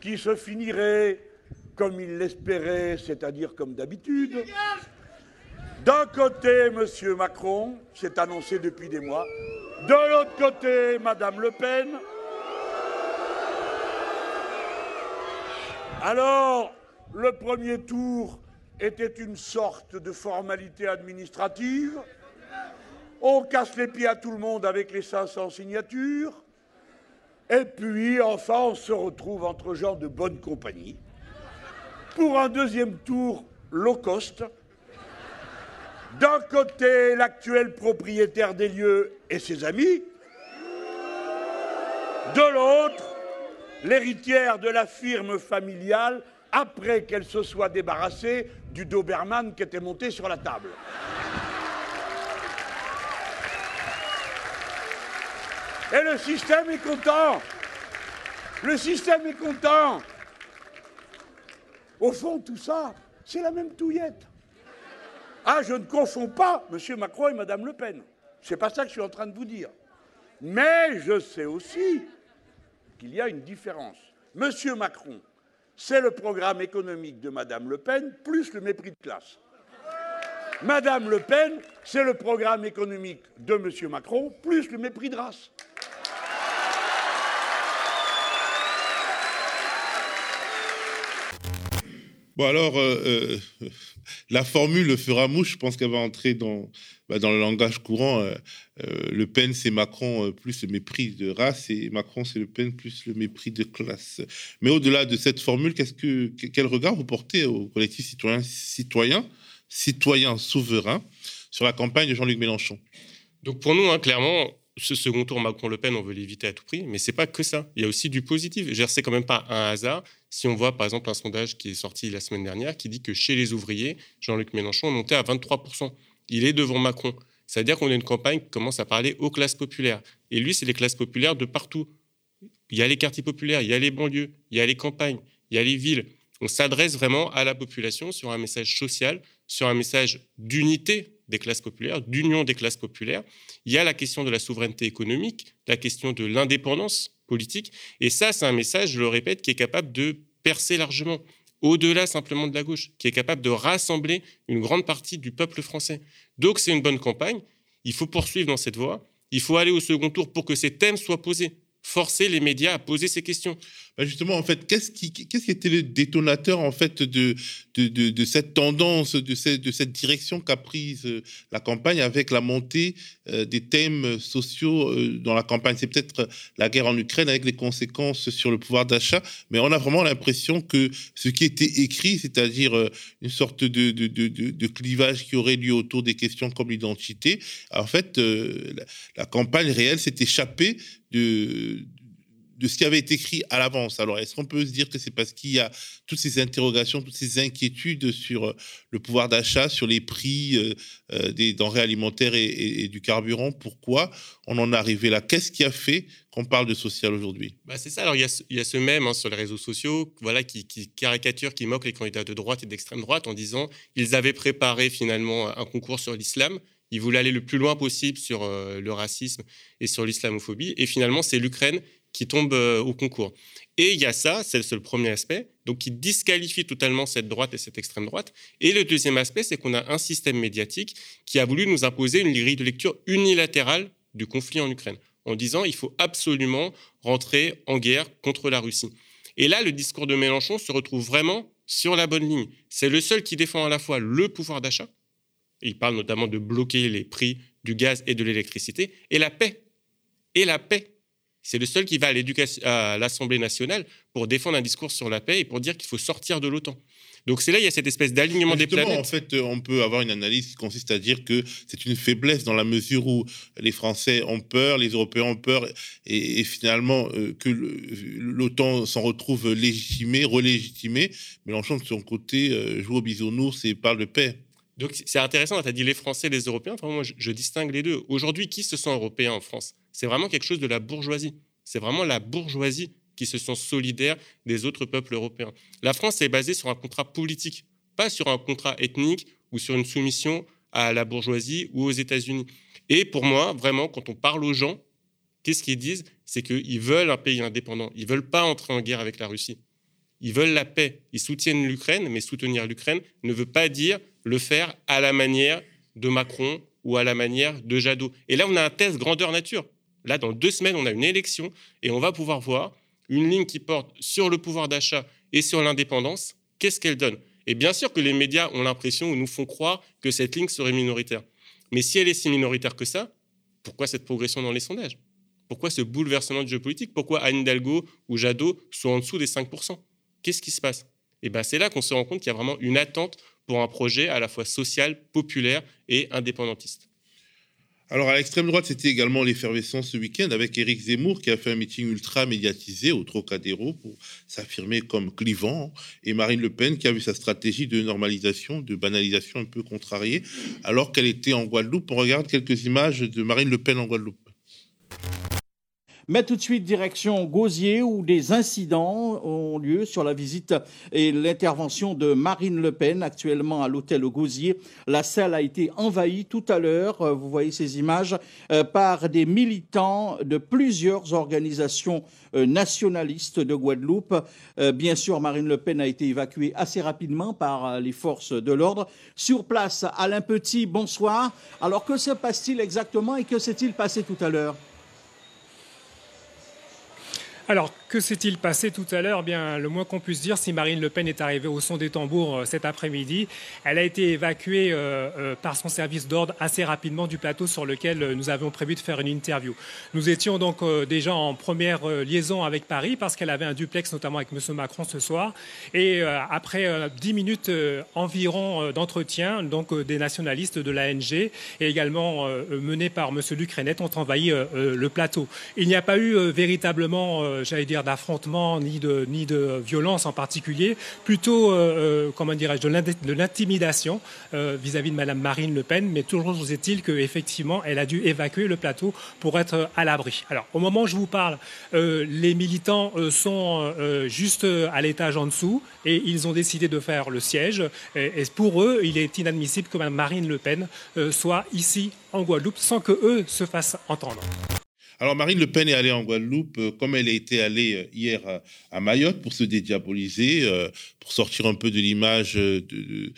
qui se finirait comme il l'espérait, c'est-à-dire comme d'habitude, d'un côté, M. Macron, c'est annoncé depuis des mois. De l'autre côté, Mme Le Pen. Alors, le premier tour était une sorte de formalité administrative. On casse les pieds à tout le monde avec les 500 signatures. Et puis, enfin, on se retrouve entre gens de bonne compagnie pour un deuxième tour low cost d'un côté, l'actuel propriétaire des lieux et ses amis. De l'autre, l'héritière de la firme familiale après qu'elle se soit débarrassée du Doberman qui était monté sur la table. Et le système est content. Le système est content. Au fond, tout ça, c'est la même touillette. Ah, je ne confonds pas M. Macron et Mme Le Pen. Ce n'est pas ça que je suis en train de vous dire. Mais je sais aussi qu'il y a une différence. M. Macron, c'est le programme économique de Mme Le Pen plus le mépris de classe. Mme Le Pen, c'est le programme économique de M. Macron plus le mépris de race. Bon, alors, euh, euh, la formule fera mouche, je pense qu'elle va entrer dans, bah, le langage courant. Euh, le Pen, c'est Macron plus le mépris de race, et Macron, c'est Le Pen plus le mépris de classe. Mais au-delà de cette formule, qu'est-ce que, quel regard vous portez au collectif citoyen, citoyen, citoyen souverain? Sur la campagne de Jean-Luc Mélenchon Donc pour nous, hein, clairement, ce second tour Macron-Le Pen, on veut l'éviter à tout prix, mais c'est pas que ça. Il y a aussi du positif. C'est quand même pas un hasard si on voit par exemple un sondage qui est sorti la semaine dernière qui dit que chez les ouvriers, Jean-Luc Mélenchon est monté à 23%. Il est devant Macron. C'est-à-dire qu'on a une campagne qui commence à parler aux classes populaires. Et lui, c'est les classes populaires de partout. Il y a les quartiers populaires, il y a les banlieues, il y a les campagnes, il y a les villes. On s'adresse vraiment à la population sur un message social, sur un message d'unité des classes populaires, d'union des classes populaires. Il y a la question de la souveraineté économique, la question de l'indépendance politique. Et ça, c'est un message, je le répète, qui est capable de percer largement. au-delà simplement de la gauche, qui est capable de rassembler une grande partie du peuple français. Donc c'est une bonne campagne, il faut poursuivre dans cette voie, il faut aller au second tour pour que ces thèmes soient posés forcer les médias à poser ces questions. Bah, justement, en fait, qu'est-ce qui, était le détonateur en fait de, cette tendance, de cette, direction qu'a prise euh, la campagne avec la montée euh, des thèmes sociaux euh, dans la campagne? C'est peut-être la guerre en Ukraine avec les conséquences sur le pouvoir d'achat, mais on a vraiment l'impression que ce qui était écrit, c'est-à-dire une sorte de, clivage qui aurait lieu autour des questions comme l'identité, en fait, la campagne réelle s'est échappée de, de ce qui avait été écrit à l'avance. Alors, est-ce qu'on peut se dire que c'est parce qu'il y a toutes ces interrogations, toutes ces inquiétudes sur euh, le pouvoir d'achat, sur les prix euh, euh, des denrées alimentaires et, du carburant? Pourquoi on en est arrivé là? Qu'est-ce qui a fait qu'on parle de social aujourd'hui? Bah C'est ça. Alors, il y a, ce même hein, sur les réseaux sociaux voilà, qui, caricature, qui moque les candidats de droite et d'extrême droite en disant ils avaient préparé finalement un concours sur l'islam il voulait aller le plus loin possible sur le racisme et sur l'islamophobie. Et finalement, c'est l'Ukraine qui tombe euh, au concours. Et il y a ça, c'est le premier aspect, donc qui disqualifie totalement cette droite et cette extrême droite. Et le deuxième aspect, c'est qu'on a un système médiatique qui a voulu nous imposer une grille de lecture unilatérale du conflit en Ukraine, en disant il faut absolument rentrer en guerre contre la Russie. Et là, le discours de Mélenchon se retrouve vraiment sur la bonne ligne. C'est le seul qui défend à la fois le pouvoir d'achat, il parle notamment de bloquer les prix du gaz et de l'électricité, et la paix. Et la paix. C'est le seul qui va à l'Assemblée nationale pour défendre un discours sur la paix et pour dire qu'il faut sortir de l'OTAN. Donc c'est là, il y a cette espèce d'alignement des planètes. En fait, on peut avoir une analyse qui consiste à dire que c'est une faiblesse dans la mesure où les Français ont peur, les Européens ont peur, et, finalement euh, que l'OTAN s'en retrouve légitimé, relégitimé. Mélenchon, de son côté, euh, joue au bisounours et parle de paix. Donc c'est intéressant, tu as dit les Français, les Européens. Enfin, moi, je, distingue les deux. Aujourd'hui, qui se sent européen en France? C'est vraiment quelque chose de la bourgeoisie. C'est vraiment la bourgeoisie qui se sent solidaire des autres peuples européens. La France est basée sur un contrat politique, pas sur un contrat ethnique ou sur une soumission à la bourgeoisie ou aux États-Unis. Et pour moi, vraiment, quand on parle aux gens, qu'est-ce qu'ils disent? C'est qu'ils veulent un pays indépendant. Ils veulent pas entrer en guerre avec la Russie. Ils veulent la paix. Ils soutiennent l'Ukraine, mais soutenir l'Ukraine ne veut pas dire le faire à la manière de Macron ou à la manière de Jadot. Et là, on a un test grandeur nature. Là, dans deux semaines, on a une élection et on va pouvoir voir une ligne qui porte sur le pouvoir d'achat et sur l'indépendance. Qu'est-ce qu'elle donne? Et bien sûr que les médias ont l'impression ou nous font croire que cette ligne serait minoritaire. Mais si elle est si minoritaire que ça, pourquoi cette progression dans les sondages? Pourquoi ce bouleversement de géopolitique? Pourquoi Anne Hidalgo ou Jadot sont en dessous des 5% Qu'est-ce qui se passe? Et eh ben c'est là qu'on se rend compte qu'il y a vraiment une attente pour un projet à la fois social, populaire et indépendantiste. Alors, à l'extrême droite, c'était également l'effervescence ce week-end avec Éric Zemmour qui a fait un meeting ultra médiatisé au Trocadéro pour s'affirmer comme clivant et Marine Le Pen qui a vu sa stratégie de normalisation, de banalisation un peu contrariée alors qu'elle était en Guadeloupe. On regarde quelques images de Marine Le Pen en Guadeloupe. Mais tout de suite, direction Gauzier, où des incidents ont lieu sur la visite et l'intervention de Marine Le Pen, actuellement à l'hôtel Gauzier. La salle a été envahie tout à l'heure, euh, vous voyez ces images, euh, par des militants de plusieurs organisations euh, nationalistes de Guadeloupe. Bien sûr, Marine Le Pen a été évacuée assez rapidement par les forces de l'ordre. Sur place, Alain Petit, bonsoir. Alors, que se passe-t-il exactement et que s'est-il passé tout à l'heure? Alors, que s'est-il passé tout à l'heure? Bien, le moins qu'on puisse dire, si Marine Le Pen est arrivée au son des tambours euh, cet après-midi, elle a été évacuée euh, euh, par son service d'ordre assez rapidement du plateau sur lequel nous avions prévu de faire une interview. Nous étions donc déjà en première liaison avec Paris parce qu'elle avait un duplex notamment avec M. Macron ce soir. Et après dix minutes environ d'entretien, donc des nationalistes de l'ANG et également menés par M. Luc Renet ont envahi le plateau. Il n'y a pas eu véritablement, j'allais dire, d'affrontement ni de, ni de violence en particulier, plutôt, euh, euh, comment dirais-je, de l'intimidation euh, vis-à-vis de Madame Marine Le Pen, mais toujours est-il qu'effectivement, elle a dû évacuer le plateau pour être à l'abri. Alors, au moment où je vous parle, les militants sont juste à l'étage en dessous et ils ont décidé de faire le siège. Et, pour eux, il est inadmissible que Mme Marine Le Pen soit ici en Guadeloupe sans que eux se fassent entendre. Alors Marine Le Pen est allée en Guadeloupe, euh, comme elle a été allée euh, hier à, Mayotte pour se dédiaboliser, euh, pour sortir un peu de l'image de,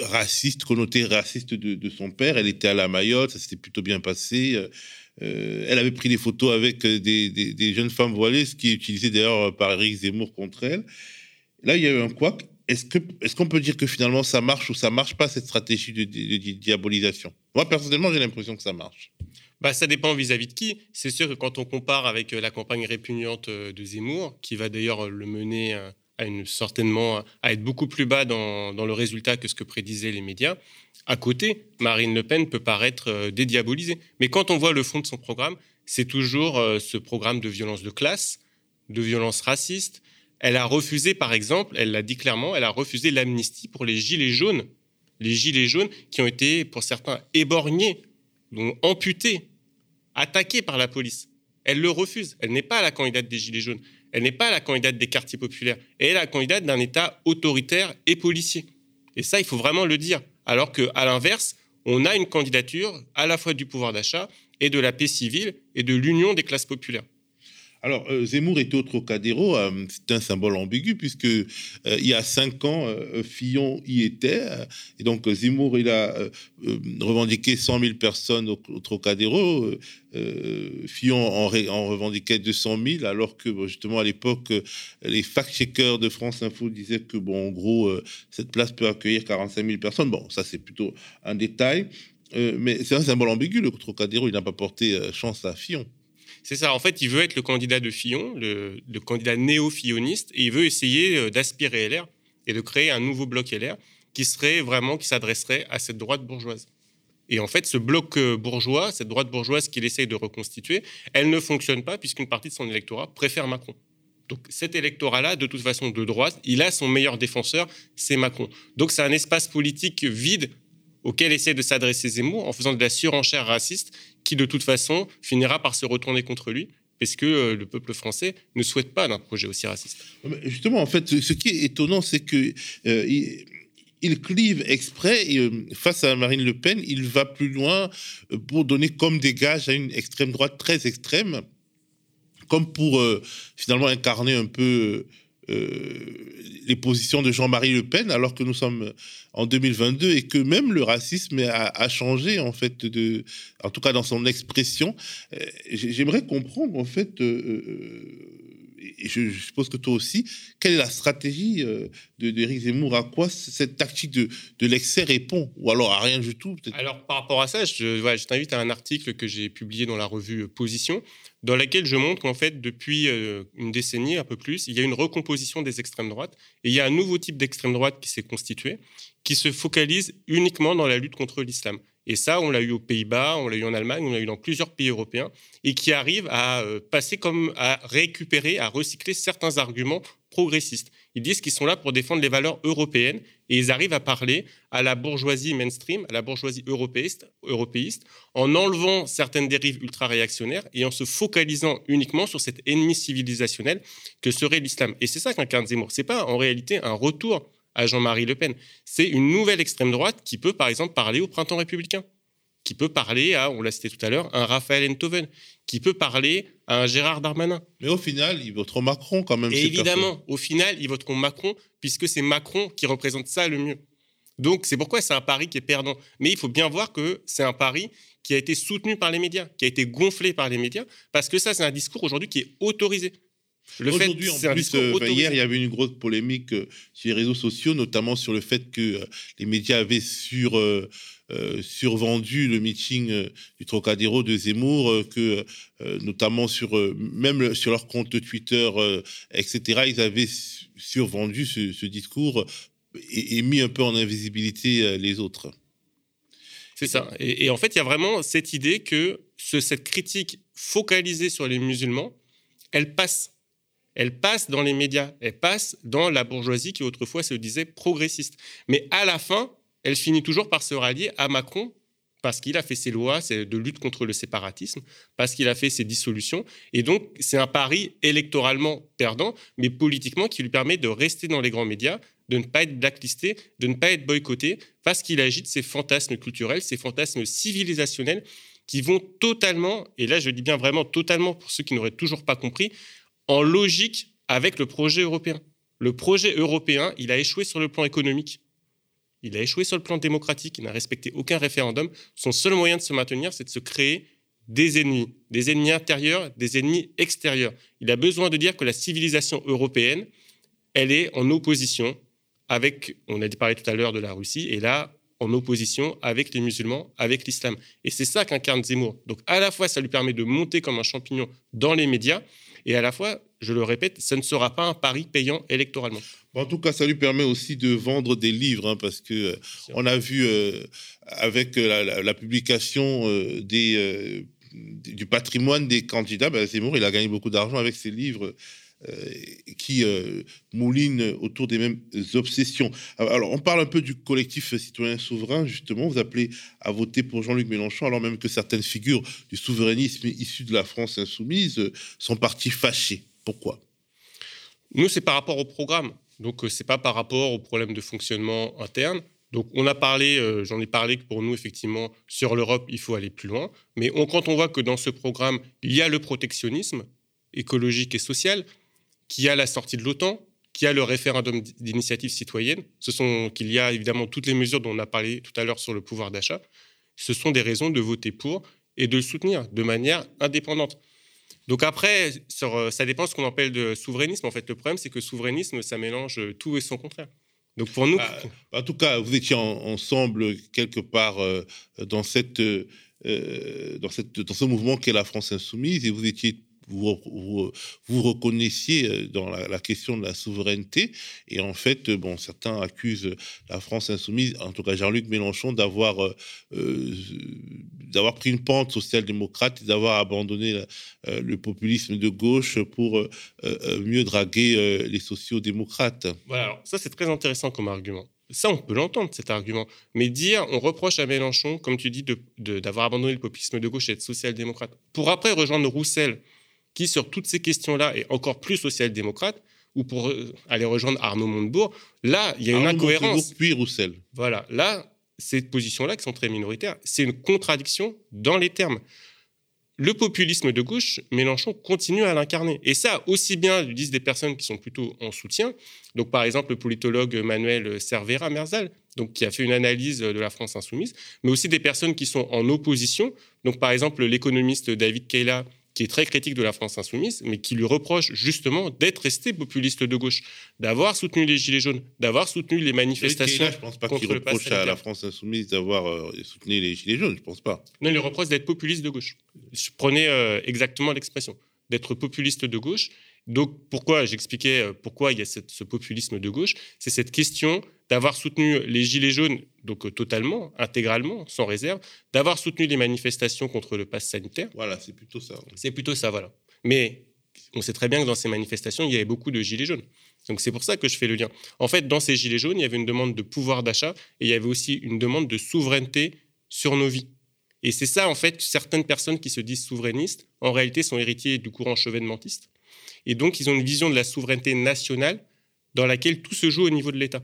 raciste, connotée raciste de, son père. Elle était allée à Mayotte, ça s'était plutôt bien passé. elle avait pris des photos avec des, jeunes femmes voilées, ce qui est utilisé d'ailleurs par Eric Zemmour contre elle. Là, il y a eu un couac. Est-ce qu'on peut dire que finalement ça marche ou ça marche pas cette stratégie de diabolisation? Moi, personnellement, j'ai l'impression que ça marche. Bah, ça dépend vis-à-vis de qui. C'est sûr que quand on compare avec euh, la campagne répugnante euh, de Zemmour, qui va d'ailleurs euh, le mener à certainement à être beaucoup plus bas dans, dans, le résultat que ce que prédisaient les médias, à côté, Marine Le Pen peut paraître dédiabolisée. Mais quand on voit le fond de son programme, c'est toujours ce programme de violence de classe, de violence raciste. Elle a refusé, par exemple, elle l'a dit clairement, elle a refusé l'amnistie pour les gilets jaunes. Les gilets jaunes qui ont été, pour certains, éborgnés donc amputée, attaquée par la police. Elle le refuse. Elle n'est pas la candidate des Gilets jaunes. Elle n'est pas la candidate des quartiers populaires. Elle est la candidate d'un État autoritaire et policier. Et ça, il faut vraiment le dire. Alors qu'à l'inverse, on a une candidature à la fois du pouvoir d'achat et de la paix civile et de l'union des classes populaires. Alors, euh, Zemmour est au Trocadéro, euh, c'est un symbole ambigu, puisque euh, il y a cinq ans, Fillon y était. et donc, Zemmour, il a revendiqué 100 000 personnes au, Trocadéro. Fillon en, en, revendiquait 200 000, alors que, justement, à l'époque, les fact-checkers de France Info disaient que, bon, en gros, cette place peut accueillir 45 000 personnes. Bon, ça, c'est plutôt un détail. mais c'est un symbole ambigu, le Trocadéro, il n'a pas porté chance à Fillon. C'est ça. En fait, il veut être le candidat de Fillon, le, candidat néo-filloniste, et il veut essayer euh, d'aspirer LR et de créer un nouveau bloc LR qui serait vraiment, qui s'adresserait à cette droite bourgeoise. Et en fait, ce bloc euh, bourgeois, cette droite bourgeoise qu'il essaye de reconstituer, elle ne fonctionne pas puisqu'une partie de son électorat préfère Macron. Donc cet électorat-là, de toute façon de droite, il a son meilleur défenseur, c'est Macron. Donc c'est un espace politique vide auquel essaie de s'adresser Zemmour en faisant de la surenchère raciste qui de toute façon finira par se retourner contre lui parce que euh, le peuple français ne souhaite pas d'un projet aussi raciste. Justement, en fait, ce qui est étonnant, c'est que euh, il, clive exprès euh, face à Marine Le Pen, il va plus loin pour donner comme des gages à une extrême droite très extrême, comme pour finalement incarner un peu les positions de Jean-Marie Le Pen, alors que nous sommes en 2022 et que même le racisme a, changé, en fait, en tout cas dans son expression. Euh, j'aimerais comprendre, en fait, euh, et je, suppose que toi aussi, quelle est la stratégie d'Éric Zemmour? À quoi cette tactique de, l'excès répond? Ou alors à rien du tout Alors, par rapport à ça, je t'invite à un article que j'ai publié dans la revue Position, dans laquelle je montre qu'en fait, depuis euh, une décennie, un peu plus, il y a une recomposition des extrêmes droites et il y a un nouveau type d'extrême droite qui s'est constitué, qui se focalise uniquement dans la lutte contre l'islam. Et ça, on l'a eu aux Pays-Bas, on l'a eu en Allemagne, on l'a eu dans plusieurs pays européens, et qui arrive à euh, passer comme à récupérer, à recycler certains arguments progressistes. Ils disent qu'ils sont là pour défendre les valeurs européennes et ils arrivent à parler à la bourgeoisie mainstream, à la bourgeoisie européiste, européiste en enlevant certaines dérives ultra-réactionnaires et en se focalisant uniquement sur cet ennemi civilisationnel que serait l'islam. Et c'est ça qu'incarne Zemmour. C'est pas en réalité un retour à Jean-Marie Le Pen. C'est une nouvelle extrême droite qui peut, par exemple, parler au printemps républicain, qui peut parler à, on l'a cité tout à l'heure, un Raphaël Enthoven, qui peut parler à un Gérard Darmanin. Mais au final, ils voteront Macron quand même. Et évidemment, au final, ils voteront Macron, puisque c'est Macron qui représente ça le mieux. Donc, c'est pourquoi c'est un pari qui est perdant. Mais il faut bien voir que c'est un pari qui a été soutenu par les médias, qui a été gonflé par les médias, parce que ça, c'est un discours aujourd'hui qui est autorisé. Aujourd'hui, en plus, euh, hier, il y avait une grosse polémique euh, sur les réseaux sociaux, notamment sur le fait que euh, les médias avaient sur, survendu le meeting du Trocadéro de Zemmour, que notamment sur même sur leur compte Twitter, etc., ils avaient survendu ce, discours et, mis un peu en invisibilité les autres. C'est ça. Et, en fait, il y a vraiment cette idée que cette critique focalisée sur les musulmans, elle passe elle passe dans les médias, elle passe dans la bourgeoisie qui autrefois se disait progressiste. Mais à la fin, elle finit toujours par se rallier à Macron parce qu'il a fait ses lois de lutte contre le séparatisme, parce qu'il a fait ses dissolutions. Et donc, c'est un pari électoralement perdant, mais politiquement qui lui permet de rester dans les grands médias, de ne pas être blacklisté, de ne pas être boycotté, parce qu'il agite ses fantasmes culturels, ses fantasmes civilisationnels qui vont totalement, et là je dis bien vraiment totalement pour ceux qui n'auraient toujours pas compris, en logique avec le projet européen. Le projet européen, il a échoué sur le plan économique. Il a échoué sur le plan démocratique, il n'a respecté aucun référendum. Son seul moyen de se maintenir, c'est de se créer des ennemis, des ennemis intérieurs, des ennemis extérieurs. Il a besoin de dire que la civilisation européenne, elle est en opposition avec, on a parlé tout à l'heure de la Russie, et là, en opposition avec les musulmans, avec l'islam. Et c'est ça qu'incarne Zemmour. Donc à la fois, ça lui permet de monter comme un champignon dans les médias, et à la fois, je le répète, ça ne sera pas un pari payant électoralement. en tout cas, ça lui permet aussi de vendre des livres, hein, parce que euh, on a vu euh, avec euh, la, publication des, du patrimoine des candidats, ben, Zemmour, il a gagné beaucoup d'argent avec ses livres qui euh, mouline autour des mêmes obsessions. Alors, on parle un peu du collectif citoyen souverain, justement. Vous appelez à voter pour Jean-Luc Mélenchon, alors même que certaines figures du souverainisme issues de la France insoumise euh, sont parties fâchées. Pourquoi? Nous, c'est par rapport au programme. Donc, c'est pas par rapport au problème de fonctionnement interne. Donc, on a parlé, j'en ai parlé que pour nous, effectivement, sur l'Europe, il faut aller plus loin. Mais quand on voit que dans ce programme, il y a le protectionnisme écologique et social, qui a la sortie de l'OTAN, qui a le référendum d'initiative citoyenne, ce sont qu'il y a évidemment toutes les mesures dont on a parlé tout à l'heure sur le pouvoir d'achat. Ce sont des raisons de voter pour et de le soutenir de manière indépendante. Donc après, ça dépend de ce qu'on appelle de souverainisme. En fait, le problème, c'est que souverainisme, ça mélange tout et son contraire. Donc pour nous, bah, en tout cas, vous étiez ensemble quelque part euh, dans euh, cette, dans ce mouvement qu'est la France insoumise, et vous étiez vous, reconnaissiez euh, dans la, question de la souveraineté. Et en fait, euh, bon, certains accusent la France insoumise, en tout cas Jean-Luc Mélenchon, d'avoir euh, d'avoir pris une pente social-démocrate et d'avoir abandonné le populisme de gauche pour mieux draguer les sociaux-démocrates. Voilà, ça c'est très intéressant comme argument. Ça, on peut l'entendre, cet argument. Mais dire, on reproche à Mélenchon, comme tu dis, d'avoir abandonné le populisme de gauche et être social-démocrate, pour après rejoindre Roussel, qui, sur toutes ces questions-là, est encore plus social-démocrate, ou pour euh, aller rejoindre Arnaud Montebourg, là, il y a une incohérence. puis Roussel. Voilà, là, ces positions-là, qui sont très minoritaires, c'est une contradiction dans les termes. Le populisme de gauche, Mélenchon continue à l'incarner. Et ça, aussi bien, le disent des personnes qui sont plutôt en soutien. Donc, par exemple, le politologue Manuel Cervera Merzal, donc, qui a fait une analyse de la France insoumise, mais aussi des personnes qui sont en opposition. Donc, par exemple, l'économiste David Kayla, qui est très critique de la France insoumise, mais qui lui reproche justement d'être resté populiste de gauche, d'avoir soutenu les Gilets jaunes, d'avoir soutenu les manifestations. je ne pense pas qu'il reproche à la France insoumise d'avoir euh, soutenu les Gilets jaunes, je ne pense pas. Non, il lui reproche d'être populiste de gauche. Je prenais euh, exactement l'expression, d'être populiste de gauche. Donc pourquoi, j'expliquais euh, pourquoi il y a ce populisme de gauche, c'est cette question d'avoir soutenu les Gilets jaunes, donc euh, totalement, intégralement, sans réserve, d'avoir soutenu les manifestations contre le pass sanitaire. Voilà, c'est plutôt ça. C'est plutôt ça, voilà. Mais on sait très bien que dans ces manifestations, il y avait beaucoup de Gilets jaunes. Donc c'est pour ça que je fais le lien. En fait, dans ces Gilets jaunes, il y avait une demande de pouvoir d'achat et il y avait aussi une demande de souveraineté sur nos vies. Et c'est ça, en fait, que certaines personnes qui se disent souverainistes, en réalité, sont héritiers du courant chevènementiste. Et donc, ils ont une vision de la souveraineté nationale dans laquelle tout se joue au niveau de l'État.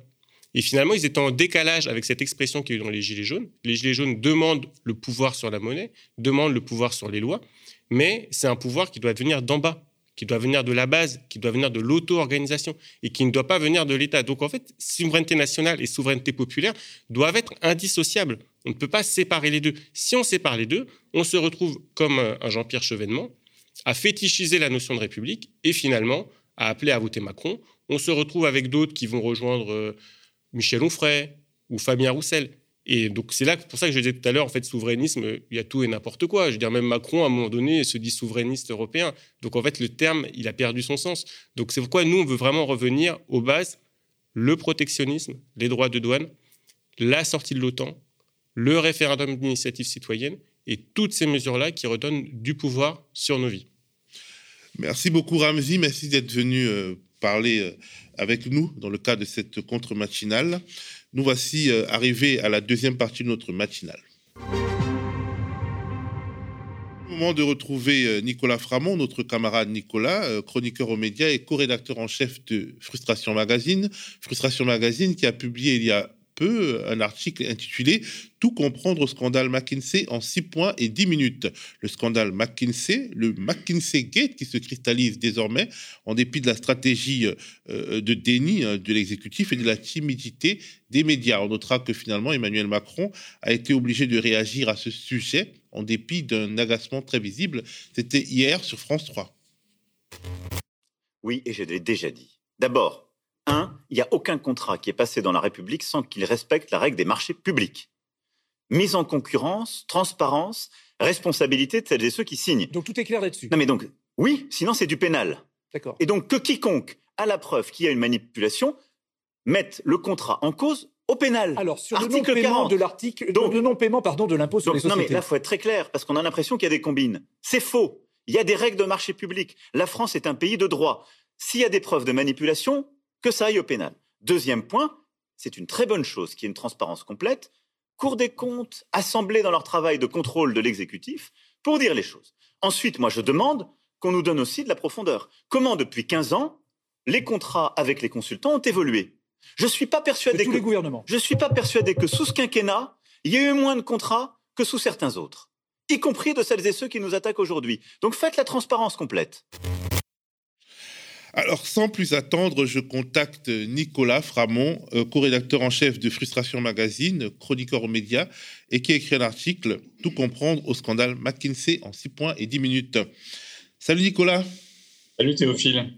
Et finalement, ils étaient en décalage avec cette expression qui est dans les Gilets jaunes. Les Gilets jaunes demandent le pouvoir sur la monnaie, demandent le pouvoir sur les lois, mais c'est un pouvoir qui doit venir d'en bas, qui doit venir de la base, qui doit venir de l'auto-organisation et qui ne doit pas venir de l'État. Donc en fait, souveraineté nationale et souveraineté populaire doivent être indissociables. On ne peut pas séparer les deux. Si on sépare les deux, on se retrouve comme un Jean-Pierre Chevènement à fétichiser la notion de République et finalement à appeler à voter Macron. On se retrouve avec d'autres qui vont rejoindre euh, Michel Onfray ou Fabien Roussel. Et donc c'est là pour ça que je disais tout à l'heure, en fait, souverainisme, il y a tout et n'importe quoi. Je veux dire, même Macron, à un moment donné, se dit souverainiste européen. Donc en fait, le terme, il a perdu son sens. Donc c'est pourquoi nous, on veut vraiment revenir aux bases, le protectionnisme, les droits de douane, la sortie de l'OTAN, le référendum d'initiative citoyenne et toutes ces mesures-là qui redonnent du pouvoir sur nos vies. Merci beaucoup Ramzi, merci d'être venu euh, parler euh, avec nous dans le cadre de cette contre-matinale. Nous voici euh, arrivés à la deuxième partie de notre matinale. Moment de retrouver euh, Nicolas Framont, notre camarade Nicolas, chroniqueur aux médias et co-rédacteur en chef de Frustration Magazine. Frustration Magazine qui a publié il y a peu un article intitulé Tout comprendre au scandale McKinsey en 6 points et 10 minutes. Le scandale McKinsey, le McKinsey Gate qui se cristallise désormais en dépit de la stratégie euh, de déni hein, de l'exécutif et de la timidité des médias. On notera que finalement Emmanuel Macron a été obligé de réagir à ce sujet en dépit d'un agacement très visible. C'était hier sur France 3. Oui, et je l'ai déjà dit. D'abord, un, il n'y a aucun contrat qui est passé dans la République sans qu'il respecte la règle des marchés publics. Mise en concurrence, transparence, responsabilité de celles et ceux qui signent. Donc tout est clair là-dessus. Non mais donc, oui, sinon c'est du pénal. D'accord. Et donc que quiconque a la preuve qu'il y a une manipulation mette le contrat en cause au pénal. Alors sur le non-paiement 40. de l'article, Donc- le non-paiement pardon de l'impôt sur Donc, les non mais sociétés. là, faut être très clair, parce qu'on a l'impression qu'il y a des combines. C'est faux. Il y a des règles de marché public. La France est un pays de droit. S'il y a des preuves de manipulation, que ça aille au pénal. Deuxième point, c'est une très bonne chose qu'il y ait une transparence complète. Cour des comptes, assemblée dans leur travail de contrôle de l'exécutif, pour dire les choses. Ensuite, moi, je demande qu'on nous donne aussi de la profondeur. Comment, depuis 15 ans, les contrats avec les consultants ont évolué? Je ne suis pas persuadé que gouvernements. je suis pas persuadé que sous ce quinquennat, il y ait eu moins de contrats que sous certains autres, y compris de celles et ceux qui nous attaquent aujourd'hui. Donc faites la transparence complète. Alors, sans plus attendre, je contacte Nicolas Framont, euh, co-rédacteur en chef de Frustration Magazine, chroniqueur aux médias, et qui a écrit un article Tout comprendre au scandale McKinsey en 6 points et 10 minutes. Salut Nicolas. Salut Théophile.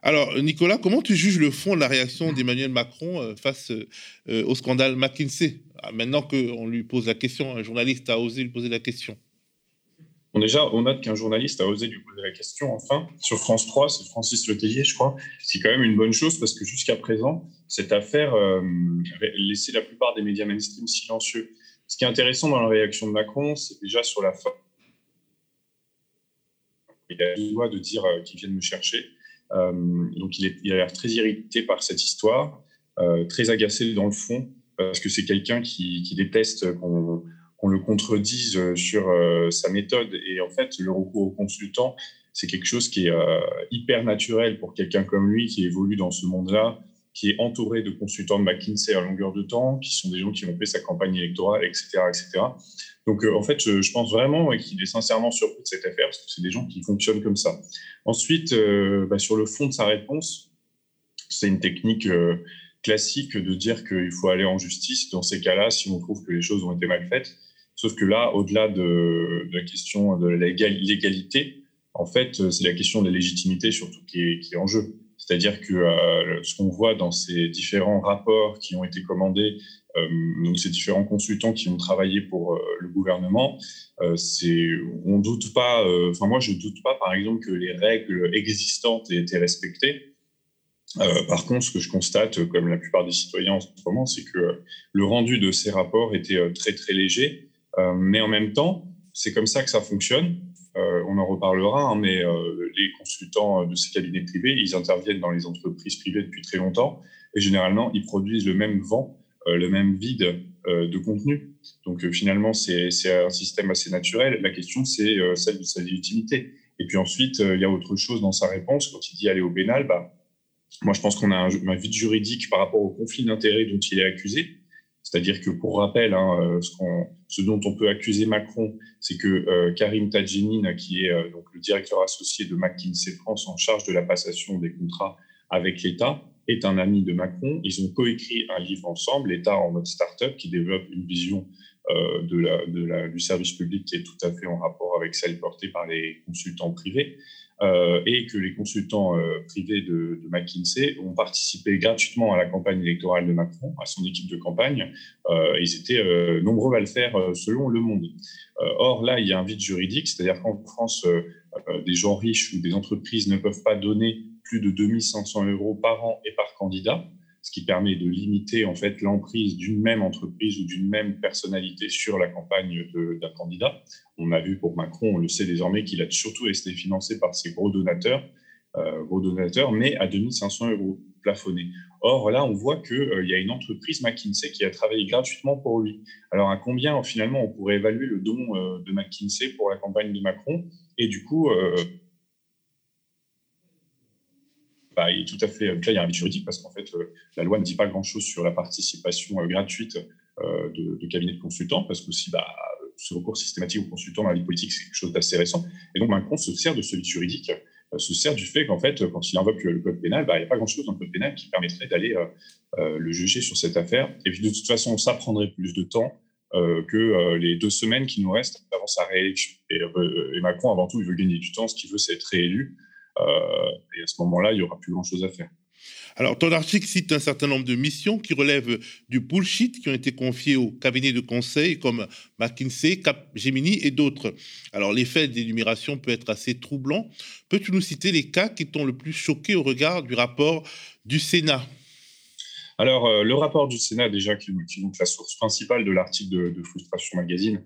Alors, Nicolas, comment tu juges le fond de la réaction d'Emmanuel Macron euh, face euh, au scandale McKinsey? Ah, Maintenant qu'on lui pose la question, un journaliste a osé lui poser la question. Bon, déjà, on note qu'un journaliste a osé lui poser la question, enfin, sur France 3, c'est Francis Letellier, je crois. C'est quand même une bonne chose parce que jusqu'à présent, cette affaire euh, laissé la plupart des médias mainstream silencieux. Ce qui est intéressant dans la réaction de Macron, c'est déjà sur la fin. Il a le droit de dire euh, qu'il vient de me chercher. Euh, donc, il, est, a l'air très irrité par cette histoire, très agacé dans le fond, parce que c'est quelqu'un qui, déteste qu'on le contredise euh, sur euh, sa méthode. Et en fait, le recours au consultant, c'est quelque chose qui est euh, hyper naturel pour quelqu'un comme lui qui évolue dans ce monde-là, qui est entouré de consultants de McKinsey à longueur de temps, qui sont des gens qui ont fait sa campagne électorale, etc. etc. Donc, en fait, je, pense vraiment qu'il est sincèrement surpris de cette affaire, parce que c'est des gens qui fonctionnent comme ça. Ensuite, bah, sur le fond de sa réponse, c'est une technique classique de dire qu'il faut aller en justice dans ces cas-là si on trouve que les choses ont été mal faites. Sauf que là, au-delà de, la question de l'égalité, en fait, c'est la question de la légitimité surtout qui est, en jeu. C'est-à-dire que euh, ce qu'on voit dans ces différents rapports qui ont été commandés, euh, donc ces différents consultants qui ont travaillé pour euh, le gouvernement, euh, c'est, on doute pas. euh, Enfin, moi, je doute pas, par exemple, que les règles existantes aient été respectées. Euh, par contre, ce que je constate, comme la plupart des citoyens en ce moment, c'est que le rendu de ces rapports était euh, très très léger. Euh, mais en même temps, c'est comme ça que ça fonctionne. Euh, on en reparlera, hein, mais euh, les consultants de ces cabinets privés, ils interviennent dans les entreprises privées depuis très longtemps et généralement, ils produisent le même vent, le même vide de contenu. Donc finalement, c'est un système assez naturel. La question, c'est celle de sa légitimité. Et puis ensuite, il y a autre chose dans sa réponse. Quand il dit aller au pénal, bah, moi, je pense qu'on a un, un vide juridique par rapport au conflit d'intérêts dont il est accusé. C'est-à-dire que, pour rappel, hein, euh, ce, dont on peut accuser Macron, c'est que euh, Karim Tadjinin, qui est euh, donc le directeur associé de McKinsey France en charge de la passation des contrats avec l'État, est un ami de Macron. Ils ont coécrit un livre ensemble, l'État en mode start-up, qui développe une vision du service public qui est tout à fait en rapport avec celle portée par les consultants privés. Euh, et que les consultants euh, privés de, McKinsey ont participé gratuitement à la campagne électorale de Macron, à son équipe de campagne. Euh, ils étaient nombreux à le faire selon Le Monde. Or, là, il y a un vide juridique, c'est-à-dire qu'en France, des gens riches ou des entreprises ne peuvent pas donner plus de 2500 euros par an et par candidat, ce qui permet de limiter en fait l'emprise d'une même entreprise ou d'une même personnalité sur la campagne d'un candidat. On a vu pour Macron, on le sait désormais, qu'il a surtout été financé par ses gros donateurs, euh, gros donateurs, mais à 2500 euros plafonnés. Or, là, on voit qu'il y a une entreprise McKinsey qui a travaillé gratuitement pour lui. Alors, à combien, finalement, on pourrait évaluer le don euh, de McKinsey pour la campagne de Macron? Et du coup, euh, bah, il est tout à fait. là, il y a un vide juridique parce qu'en fait, la loi ne dit pas grand-chose sur la participation gratuite de, de, cabinets de consultants, parce que si bah, ce recours systématique aux consultants dans la vie politique, c'est quelque chose d'assez récent. Et donc, Macron se sert de ce vide juridique, se sert du fait qu'en fait, quand il invoque le code pénal, bah, il n'y a pas grand-chose dans le code pénal qui permettrait d'aller le juger sur cette affaire. Et puis, de toute façon, ça prendrait plus de temps. que les deux semaines qui nous restent avant sa réélection. Et, Macron, avant tout, il veut gagner du temps. Ce qu'il veut, c'est être réélu. Et à ce moment-là, il n'y aura plus grand-chose à faire. Alors, ton article cite un certain nombre de missions qui relèvent du bullshit, qui ont été confiées aux cabinets de conseil comme McKinsey, Capgemini et d'autres. Alors, l'effet d'énumération peut être assez troublant. Peux-tu nous citer les cas qui t'ont le plus choqué au regard du rapport du Sénat? Alors, euh, le rapport du Sénat, déjà, qui, est donc la source principale de l'article de, Frustration Magazine,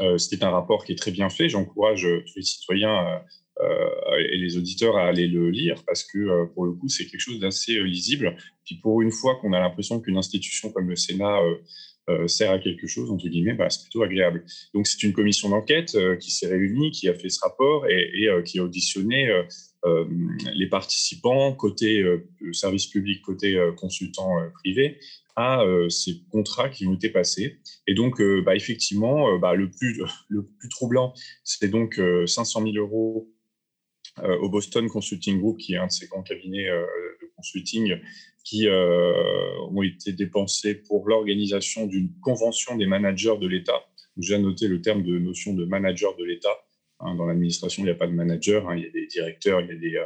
euh, c'était un rapport qui est très bien fait. J'encourage euh, tous les citoyens euh, et les auditeurs à aller le lire parce que euh, pour le coup, c'est quelque chose d'assez euh, lisible. Puis pour une fois qu'on a l'impression qu'une institution comme le Sénat sert à quelque chose, entre guillemets, bah, c'est plutôt agréable. Donc c'est une commission d'enquête qui s'est réunie, qui a fait ce rapport et, qui a auditionné les participants côté service public, côté consultant privé à ces contrats qui ont été passés. Et donc, bah, effectivement, bah, le, plus, le plus troublant, c'est donc 500 000 euros euh, au Boston Consulting Group, qui est un de ces grands cabinets euh, de consulting, qui euh, ont été dépensés pour l'organisation d'une convention des managers de l'État. J'ai noté le terme de notion de manager de l'État. Hein, dans l'administration, il n'y a pas de manager, hein, il y a des directeurs, il y a des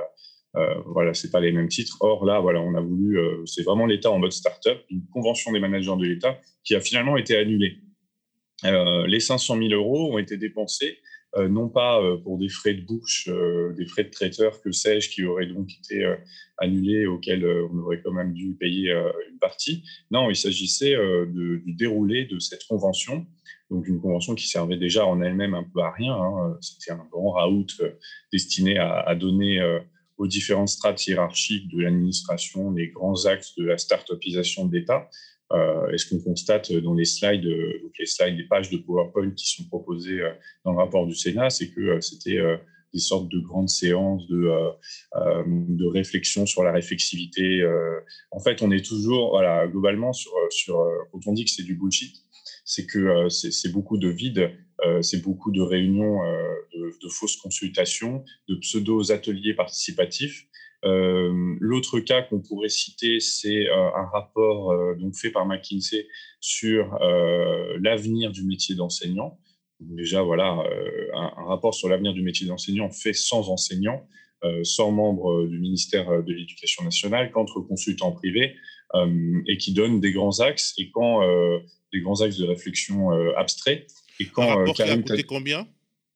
euh, voilà, c'est pas les mêmes titres. Or là, voilà, on a voulu, c'est vraiment l'État en mode start-up, une convention des managers de l'État qui a finalement été annulée. les 500 000 euros ont été dépensés euh, non pas euh, pour des frais de bouche, euh, des frais de traiteur, que sais-je, qui auraient donc été annulés, auxquels on aurait quand même dû payer une partie. Non, il s'agissait du déroulé de cette convention, donc une convention qui servait déjà en elle-même un peu à rien. Hein. C'était un grand raout destiné à, donner aux différentes strates hiérarchiques de l'administration les grands axes de la start-upisation de l'État. Euh, et ce qu'on constate dans les slides, euh, donc les pages de PowerPoint qui sont proposées euh, dans le rapport du Sénat, c'est que c'était des sortes de grandes séances de, de réflexion sur la réflexivité. en fait, on est toujours, voilà, globalement, sur, quand on dit que c'est du bullshit, c'est que c'est beaucoup de vide, c'est beaucoup de réunions, de, de, fausses consultations, de pseudo-ateliers participatifs euh, l'autre cas qu'on pourrait citer, c'est euh, un rapport euh, donc fait par McKinsey sur l'avenir du métier d'enseignant. Déjà, voilà, un, rapport sur l'avenir du métier d'enseignant fait sans enseignants, sans membres du ministère de l'Éducation nationale, qu'entre consultants privés, et qui donne des grands axes, et quand des grands axes de réflexion abstraits. Et quand, un rapport qui a coûté combien?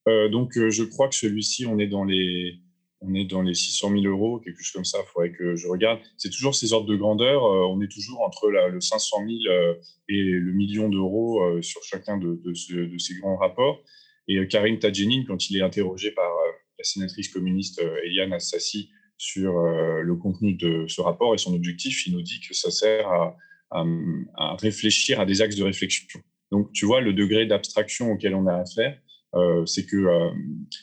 Donc, je crois que celui-ci, on est dans les on est dans les 600 000 euros, quelque chose comme ça, il faudrait que je regarde. C'est toujours ces ordres de grandeur, euh, on est toujours entre le 500 000 euh, et le million d'euros euh, sur chacun de, ces grands rapports. Et Karim Tadjenine, quand il est interrogé par la sénatrice communiste Eliane Assassi sur le contenu de ce rapport et son objectif, il nous dit que ça sert à réfléchir à des axes de réflexion. Donc, tu vois le degré d'abstraction auquel on a affaire. Euh, c'est que euh,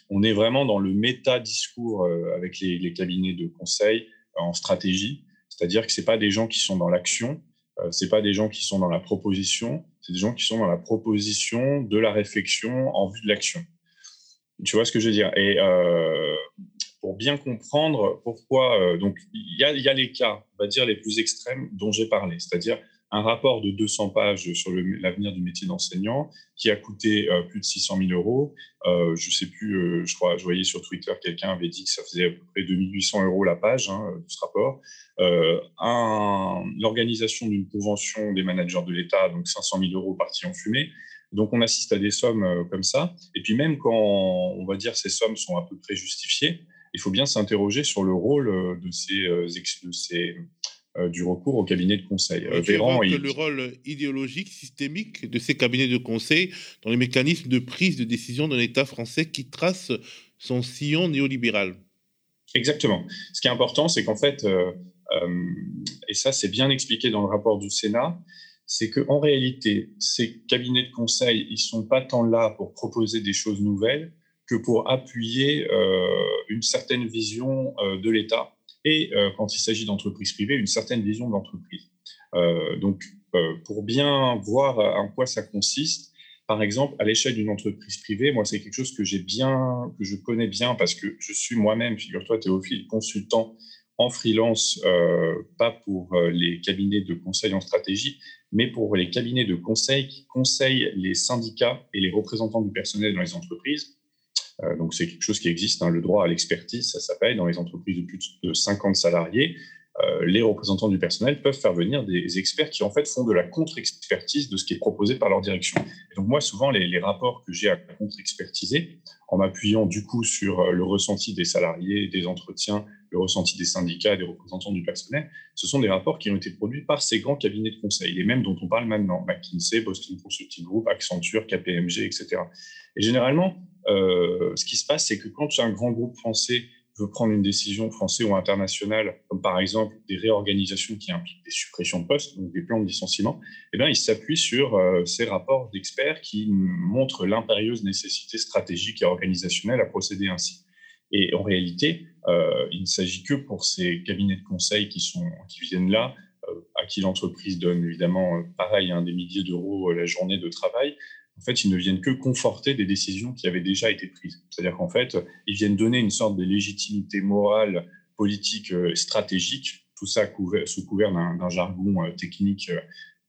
on est vraiment dans le méta-discours euh, avec les, cabinets de conseil en stratégie, c'est-à-dire que c'est pas des gens qui sont dans l'action, c'est pas des gens qui sont dans la proposition, c'est des gens qui sont dans la proposition de la réflexion en vue de l'action. Tu vois ce que je veux dire? Et pour bien comprendre pourquoi, donc il y y a, les cas, on va dire les plus extrêmes dont j'ai parlé, c'est-à-dire un rapport de 200 pages sur l'avenir du métier d'enseignant qui a coûté euh, plus de 600 000 euros. Euh, je sais plus, euh, je crois, je voyais sur Twitter, quelqu'un avait dit que ça faisait à peu près 2800 euros la page hein, de ce rapport. L'organisation d'une convention des managers de l'État, donc 500 000 euros partis en fumée. Donc on assiste à des sommes comme ça. Et puis même quand on va dire ces sommes sont à peu près justifiées, il faut bien s'interroger sur le rôle de ces, de ces euh, du recours au cabinet de conseil. Euh, Véran, que le rôle idéologique, systémique de ces cabinets de conseil dans les mécanismes de prise de décision d'un État français qui trace son sillon néolibéral. Exactement. Ce qui est important, c'est qu'en fait, euh, et ça c'est bien expliqué dans le rapport du Sénat, c'est qu'en réalité, ces cabinets de conseil, ils sont pas tant là pour proposer des choses nouvelles que pour appuyer une certaine vision de l'État et quand il s'agit d'entreprises privées, une certaine vision de l'entreprise. donc, pour bien voir en quoi ça consiste, par exemple, à l'échelle d'une entreprise privée, moi, c'est quelque chose que j'ai bien, que je connais bien parce que je suis moi-même, figure-toi, Théophile, consultant en freelance, euh, pas pour euh, les cabinets de conseil en stratégie, mais pour les cabinets de conseil qui conseillent les syndicats et les représentants du personnel dans les entreprises. Euh, donc, c'est quelque chose qui existe, hein, le droit à l'expertise, ça s'appelle, dans les entreprises de plus de 50 salariés. Euh, les représentants du personnel peuvent faire venir des experts qui en fait font de la contre-expertise de ce qui est proposé par leur direction. Et donc moi, souvent, les, rapports que j'ai à contre-expertiser, en m'appuyant du coup sur euh, le ressenti des salariés, des entretiens, le ressenti des syndicats, des représentants du personnel, ce sont des rapports qui ont été produits par ces grands cabinets de conseil, les mêmes dont on parle maintenant, McKinsey, Boston Consulting Group, Accenture, KPMG, etc. Et généralement, euh, ce qui se passe, c'est que quand un grand groupe français veut prendre une décision française ou internationale, comme par exemple des réorganisations qui impliquent des suppressions de postes, donc des plans de licenciement, eh bien, il s'appuie sur euh, ces rapports d'experts qui montrent l'impérieuse nécessité stratégique et organisationnelle à procéder ainsi. Et en réalité, euh, il ne s'agit que pour ces cabinets de conseil qui, sont, qui viennent là, à qui l'entreprise donne évidemment, pareil, un des milliers d'euros la journée de travail, en fait, ils ne viennent que conforter des décisions qui avaient déjà été prises. C'est-à-dire qu'en fait, ils viennent donner une sorte de légitimité morale, politique, euh, stratégique, tout ça sous couvert d'un jargon euh, technique euh,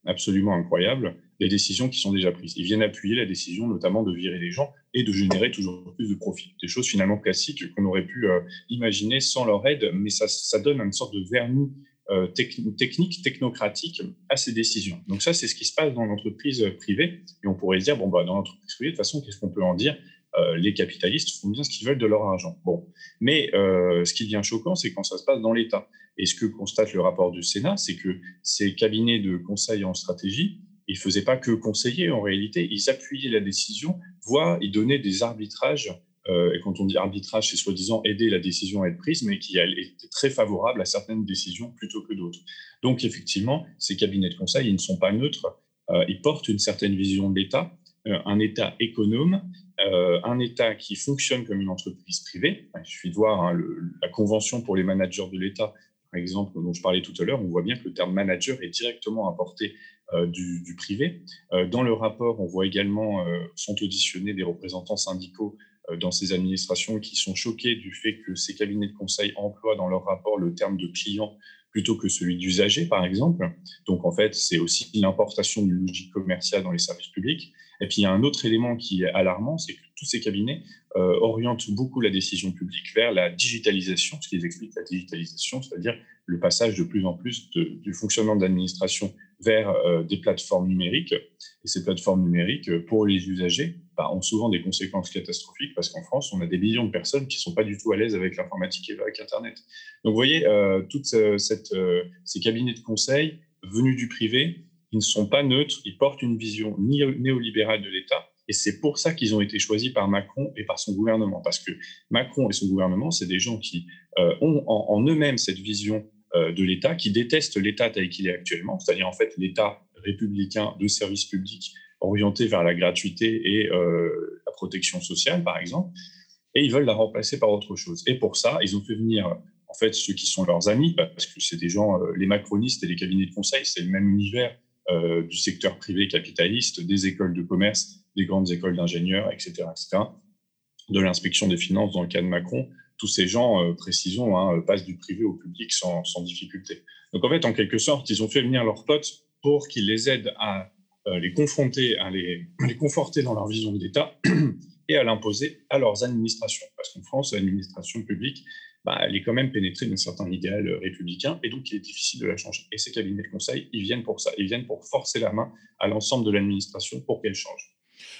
absolument incroyable, des décisions qui sont déjà prises. Ils viennent appuyer la décision notamment de virer les gens et de générer toujours plus de profit. Des choses finalement classiques qu'on aurait pu imaginer sans leur aide, mais ça donne une sorte de vernis euh, technique, technocratique à ces décisions. Donc ça, c'est ce qui se passe dans l'entreprise privée. Et on pourrait se dire, bon, bah, dans l'entreprise privée, de toute façon, qu'est-ce qu'on peut en dire? Euh, Les capitalistes font bien ce qu'ils veulent de leur argent. Bon, mais euh, ce qui devient choquant, c'est quand ça se passe dans l'État. Et ce que constate le rapport du Sénat, c'est que ces cabinets de conseil en stratégie, ils ne faisaient pas que conseiller en réalité, ils appuyaient la décision, voire ils donnaient des arbitrages euh, et quand on dit arbitrage, c'est soi-disant aider la décision à être prise, mais qui est très favorable à certaines décisions plutôt que d'autres. Donc effectivement, ces cabinets de conseil, ils ne sont pas neutres, euh, ils portent une certaine vision de l'État, euh, un État économe, un État qui fonctionne comme une entreprise privée. il suffit de voir hein, la convention pour les managers de l'État, par exemple, dont je parlais tout à l'heure, on voit bien que le terme manager est directement apporté du, du, privé. dans le rapport, on voit également, sont auditionnés des représentants syndicaux dans ces administrations qui sont choquées du fait que ces cabinets de conseil emploient dans leur rapport le terme de client plutôt que celui d'usager, par exemple. Donc, en fait, c'est aussi l'importation d'une logique commerciale dans les services publics. Et puis, il y a un autre élément qui est alarmant, c'est que tous ces cabinets euh, orientent beaucoup la décision publique vers la digitalisation, ce qui explique la digitalisation, c'est-à-dire le passage de plus en plus du fonctionnement d'administration vers euh, des plateformes numériques. Et ces plateformes numériques, pour les usagers, ont souvent des conséquences catastrophiques parce qu'en France, on a des millions de personnes qui ne sont pas du tout à l'aise avec l'informatique et avec Internet. Donc, vous voyez, euh, toutes euh, euh, ces cabinets de conseil venus du privé, ils ne sont pas neutres, ils portent une vision néolibérale de l'État. Et c'est pour ça qu'ils ont été choisis par Macron et par son gouvernement. Parce que Macron et son gouvernement, c'est des gens qui ont en, en eux-mêmes cette vision de l'État, qui détestent l'État tel qu'il est actuellement, c'est-à-dire en fait l'État républicain de services publics orientés vers la gratuité et euh, la protection sociale, par exemple, et ils veulent la remplacer par autre chose. Et pour ça, ils ont fait venir en fait ceux qui sont leurs amis, parce que c'est des gens, euh, les macronistes et les cabinets de conseil, c'est le même univers euh, du secteur privé capitaliste, des écoles de commerce, des grandes écoles d'ingénieurs, etc., etc., de l'inspection des finances dans le cas de Macron. Tous ces gens, précisons, hein, passent du privé au public sans, sans difficulté. Donc en fait, en quelque sorte, ils ont fait venir leurs potes pour qu'ils les aident à les confronter, à les, conforter dans leur vision de l'État et à l'imposer à leurs administrations. Parce qu'en France, l'administration publique, bah, elle est quand même pénétrée d'un certain idéal républicain et donc il est difficile de la changer. Et ces cabinets de conseil, ils viennent pour ça. Ils viennent pour forcer la main à l'ensemble de l'administration pour qu'elle change.